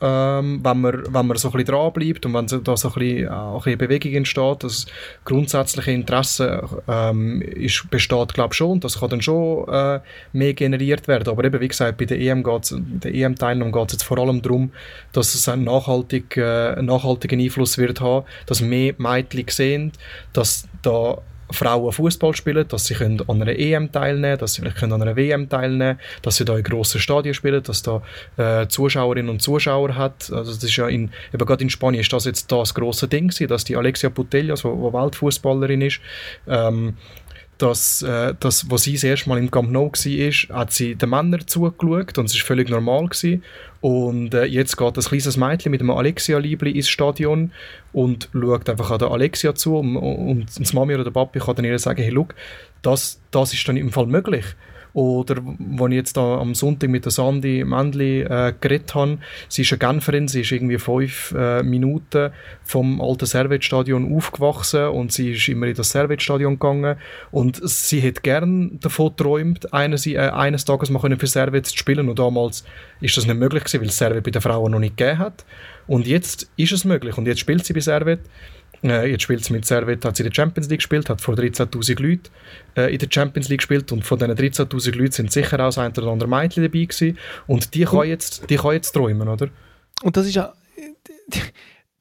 ähm, wenn, man, wenn man so ein bisschen dranbleibt und wenn da so ein bisschen, auch ein bisschen Bewegung entsteht, das grundsätzliche Interesse ähm, ist, besteht, glaube ich, schon. Das kann dann schon äh, mehr generiert werden. Aber eben, wie gesagt, bei der EM geht's, der EM-Teilnahme geht es jetzt vor allem darum, dass es einen, nachhaltig, äh, nachhaltigen Einfluss wird haben, dass mehr Mädchen sehen, dass da Frauen Fußball spielen, dass sie können an einer EM teilnehmen dass sie können an einer WM teilnehmen dass sie da in grossen Stadien spielen, dass da äh, Zuschauerinnen und Zuschauer hat. Also das ist ja in, eben gerade in Spanien ist das jetzt das grosse Ding gewesen, dass die Alexia Putellas, die Weltfußballerin ist, ähm, dass, äh, dass, wo sie das erste Mal im Camp Nou war, hat sie den Männern zugeschaut und es war völlig normal. Gewesen. Und äh, jetzt geht ein kleines Mädchen mit einem Alexia-Liebli ins Stadion und schaut einfach an der Alexia zu und, und das Mami oder der Papi kann dann ihr sagen, hey, look, das, das ist dann im Fall möglich. Oder wenn ich jetzt da am Sonntag mit der Sandy Mendli äh, geredet habe, sie ist eine Genferin, sie ist irgendwie fünf äh, Minuten vom alten Servetstadion aufgewachsen und sie ist immer in das Servetstadion gegangen. Und sie hat gern davon geträumt, eines, äh, eines Tages mal für Servet zu spielen. Und damals ist das nicht möglich gewesen, weil Servet bei den Frauen noch nicht gegeben hat. Und jetzt ist es möglich. Und jetzt spielt sie bei Servet äh, jetzt spielt sie mit Servet, hat sie in der Champions League gespielt, hat vor 13'000 Leuten äh, in der Champions League gespielt und von diesen 13'000 Leuten sind sicher auch ein oder andere Mädchen dabei gewesen und die kann jetzt, die kann jetzt träumen, oder? Und das ist ja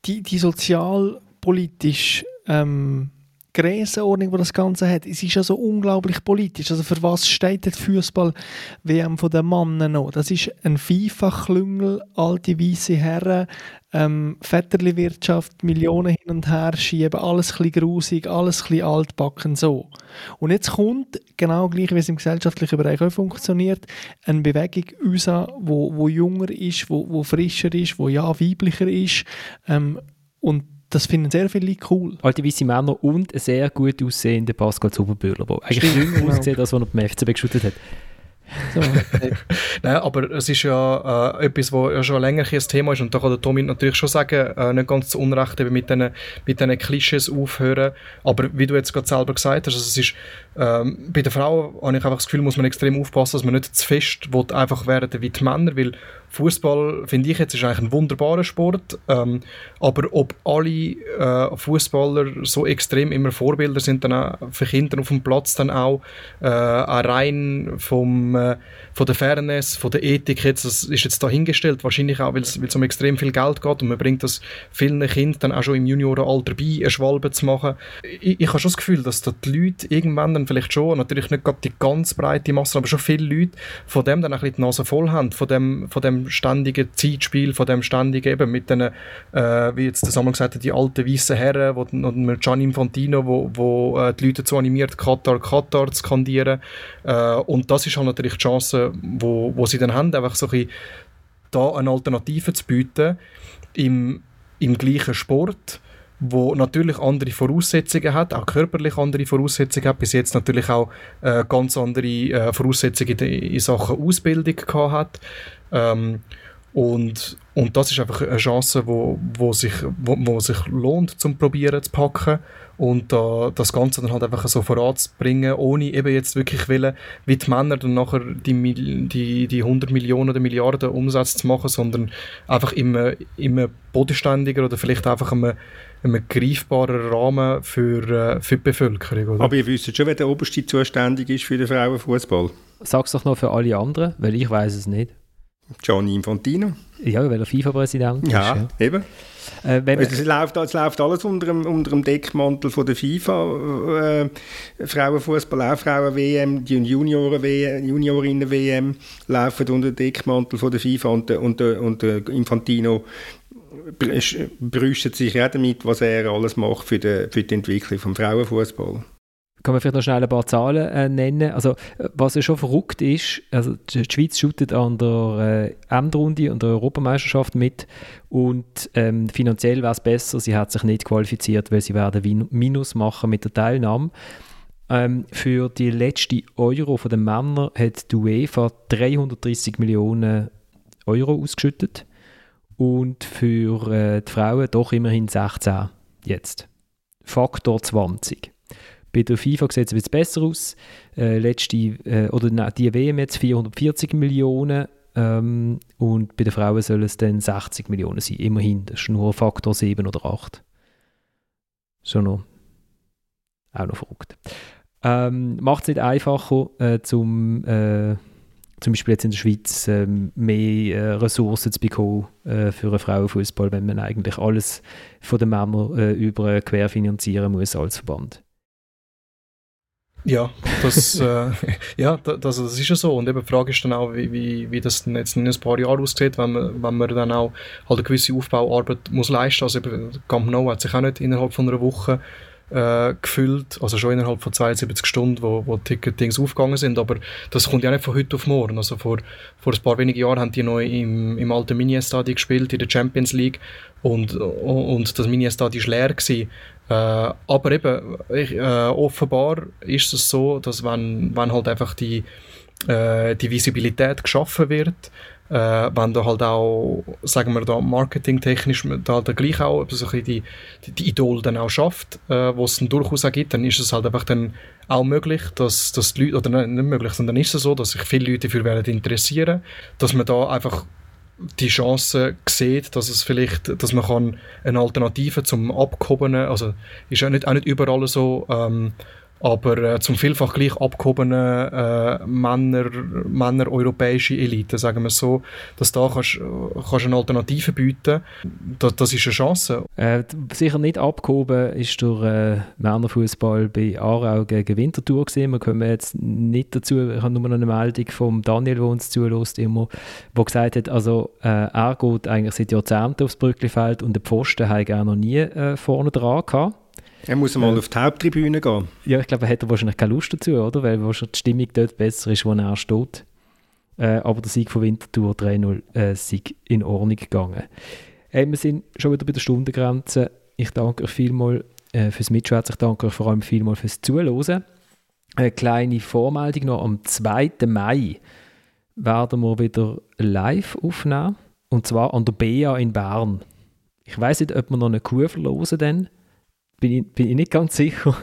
die, die sozialpolitisch ähm, Größenordnung, die das Ganze hat, es ist ja so unglaublich politisch. Also für was steht der Fußball-WM von den Männern noch? Das ist ein FIFA-Klüngel, alte weiße Herren, ähm, Vetterli-Wirtschaft, Millionen hin und her schieben, alles ein bisschen grusig, alles ein altbacken, so. Und jetzt kommt, genau gleich wie es im gesellschaftlichen Bereich auch funktioniert, eine Bewegung raus, wo, wo junger ist, wo, wo frischer ist, wo ja weiblicher ist ähm, und das finden sehr viele cool. Alte weiße Männer und ein sehr gut aussehender Pascal Zuberbühler, der eigentlich jünger genau. aussieht, als er beim FCB geschüttet hat. So. Nein, aber es ist ja äh, etwas, was ja schon länger ein Thema ist und da kann der Tommy natürlich schon sagen, äh, nicht ganz zu Unrecht eben mit diesen mit Klischees aufhören, aber wie du jetzt gerade selber gesagt hast, also es ist ähm, bei der Frau habe ich einfach das Gefühl, muss man extrem aufpassen, dass man nicht zu fest einfach werden wie die Männer, weil Fußball finde ich jetzt ist eigentlich ein wunderbarer Sport, ähm, aber ob alle äh, Fußballer so extrem immer Vorbilder sind, dann auch für Kinder auf dem Platz dann auch äh, rein vom äh, von der Fairness, von der Ethik jetzt, das ist jetzt dahingestellt, wahrscheinlich auch, weil es um extrem viel Geld geht und man bringt das vielen Kindern dann auch schon im Juniorenalter bei, eine Schwalbe zu machen. Ich, ich habe schon das Gefühl, dass da die Leute irgendwann dann vielleicht schon, natürlich nicht gerade die ganz breite Masse, aber schon viele Leute von dem dann ein bisschen die Nase voll haben, von dem, von dem ständigen Zeitspiel, von dem ständigen eben mit den, äh, wie jetzt der Samuel gesagt hat, die alten weißen Herren, wo, und mit Gianni Infantino, wo, wo äh, die Leute dazu animiert, Katar, Katar zu skandieren. Äh, und das ist halt natürlich die Chance, wo, wo sie dann haben, einfach so ein bisschen da eine Alternative zu bieten im, im gleichen Sport, wo natürlich andere Voraussetzungen hat, auch körperlich andere Voraussetzungen hat, bis jetzt natürlich auch äh, ganz andere äh, Voraussetzungen in, in, Sachen Ausbildung gehabt hat. Ähm, und, und das ist einfach eine Chance, wo, wo, sich, wo, wo sich lohnt, zum Probieren zu packen und äh, das Ganze dann halt einfach so voranzubringen, ohne eben jetzt wirklich wollen, wie die Männer dann nachher die, die, die 100 Millionen oder Milliarden Umsatz zu machen, sondern einfach immer, immer bodenständiger oder vielleicht einfach einem, einem greifbaren Rahmen für, äh, für die Bevölkerung. Oder? Aber ihr wisst schon, wer der oberste zuständig ist für den Frauenfußball? Sag's doch noch für alle anderen, weil ich weiß es nicht. Gianni Infantino. Ja, weil er FIFA-Präsident ist. Ja, eben. Äh, es, läuft, es läuft alles unter dem, unter dem Deckmantel von der FIFA. Äh, Frauenfußball, auch Frauen-WM, die Junioren-WM, Juniorinnen-WM laufen unter dem Deckmantel von der FIFA und und und der Infantino brüstet sich ja damit, was er alles macht für die, für die Entwicklung des Frauenfußballs. Kann man vielleicht noch schnell ein paar Zahlen äh, nennen? Also, was ja schon verrückt ist, also die Schweiz shootet an der äh, Endrunde und der Europameisterschaft mit und ähm, finanziell wäre es besser, sie hat sich nicht qualifiziert, weil sie werden Minus machen mit der Teilnahme. Ähm, für die letzte Euro von den Männern hat die UEFA 330 Millionen Euro ausgeschüttet und für äh, die Frauen doch immerhin 16 jetzt. Faktor 20. Bei der FIFA sieht es jetzt besser aus. Äh, letzte, äh, oder nein, die WM jetzt 440 Millionen ähm, und bei den Frauen sollen es dann 60 Millionen sein. Immerhin, das ist nur Faktor 7 oder 8. Schon noch, auch noch verrückt. Ähm, Macht es nicht einfacher, äh, zum, äh, zum Beispiel jetzt in der Schweiz äh, mehr äh, Ressourcen zu bekommen äh, für einen Frauenfußball, wenn man eigentlich alles von den Männern äh, über querfinanzieren muss als Verband. Ja, das, äh, ja, das, das ist ja so. Und eben die Frage ist dann auch, wie, wie, wie das jetzt in ein paar Jahren aussieht, wenn man, wenn man dann auch halt eine gewisse Aufbauarbeit muss leisten muss. Also eben, Camp Nou hat sich auch nicht innerhalb von einer Woche äh, gefüllt, also schon innerhalb von 72 Stunden, wo, wo Ticketings aufgegangen sind, aber das kommt ja nicht von heute auf morgen. Also vor, vor ein paar wenigen Jahren haben die neu im, im alten Mini-Stadion gespielt, in der Champions League und, und das Mini-Stadion war leer. Gewesen. Äh, aber eben, ich, äh, offenbar ist es so, dass wenn, wenn halt einfach die, äh, die Visibilität geschaffen wird, wenn da halt auch, sagen wir da, marketingtechnisch da halt gleich auch so ein die, die, die Idol dann auch schafft, äh, wo es dann durchaus auch gibt, dann ist es halt einfach dann auch möglich, dass, dass die Leute, oder nicht, möglich, sondern ist es so, dass sich viele Leute dafür werden interessieren, dass man da einfach die Chance sieht, dass es vielleicht, dass man kann eine Alternative zum Abgehobenen, also ist auch nicht, auch nicht überall so, ähm, aber äh, zum vielfach gleich abgehobenen äh, Männer, Männer europäische Elite, sagen wir so, dass da kannst, kannst eine Alternative bieten, das, das ist eine Chance. Äh, sicher nicht abgehoben ist der äh, Männerfußball bei Aarau gegen Winterthur gesehen. Wir kommen jetzt nicht dazu. Ich habe nur noch eine Meldung von Daniel, der uns zulässt, immer, der gesagt hat, also äh, er geht eigentlich seit Jahrzehnten aufs Brücklifeld und den Pfosten hat er noch nie äh, vorne dran gehabt. Er muss mal äh, auf die Haupttribüne gehen. Ja, ich glaube, er hätte wahrscheinlich keine Lust dazu, oder? Weil wahrscheinlich die Stimmung dort besser ist, wo er steht. Äh, aber der Sieg von Winterthur 3-0 äh, Sieg in Ordnung gegangen. Äh, wir sind schon wieder bei der Stundengrenze. Ich danke euch vielmals äh, fürs Mitschwätzen. Ich danke euch vor allem vielmals fürs Zuhören. Eine kleine Vormeldung noch. Am 2. Mai werden wir wieder live aufnehmen. Und zwar an der BA in Bern. Ich weiß nicht, ob wir noch eine Kuh verlosen dann bin ich, bin ich nicht ganz sicher.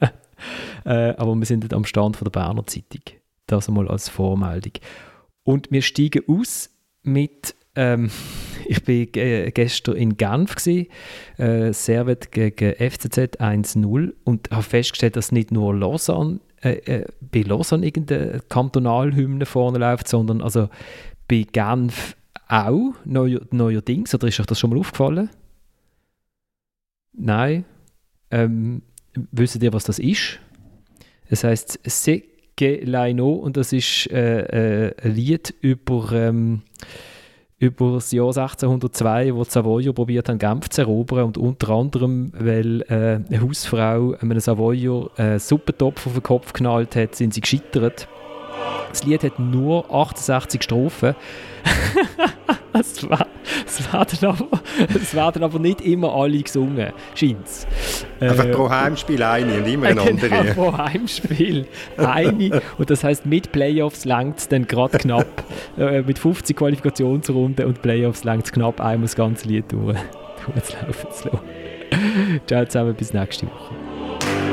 äh, aber wir sind am Stand von der Berner Zeitung. Das einmal als Vormeldung. Und wir steigen aus mit, ähm, ich war gestern in Genf, äh, Servet gegen FCZ 1-0 und habe festgestellt, dass nicht nur Lausanne, äh, äh, bei Lausanne irgendeine Kantonalhymne vorne läuft, sondern also bei Genf auch neuerdings. Oder ist euch das schon mal aufgefallen? Nein? Ähm, wisst ihr, was das ist? Es heißt Segelaino und das ist äh, äh, ein Lied über, ähm, über das Jahr 1602, wo die Savoyer probiert haben, Genf zu erobern und unter anderem, weil äh, eine Hausfrau einem Savoyer einen Suppentopf auf den Kopf knallt hat, sind sie gescheitert. Das Lied hat nur 68 Strophen. es, werden aber, es werden aber nicht immer alle gesungen, scheint es. Einfach äh, pro Heimspiel eine und immer eine genau, andere. pro Heimspiel eine. und das heisst, mit Playoffs längt es dann gerade knapp. äh, mit 50 Qualifikationsrunden und Playoffs längt es knapp einmal das ganze Lied durch. Jetzt laufen es Ciao zusammen, bis nächste Woche.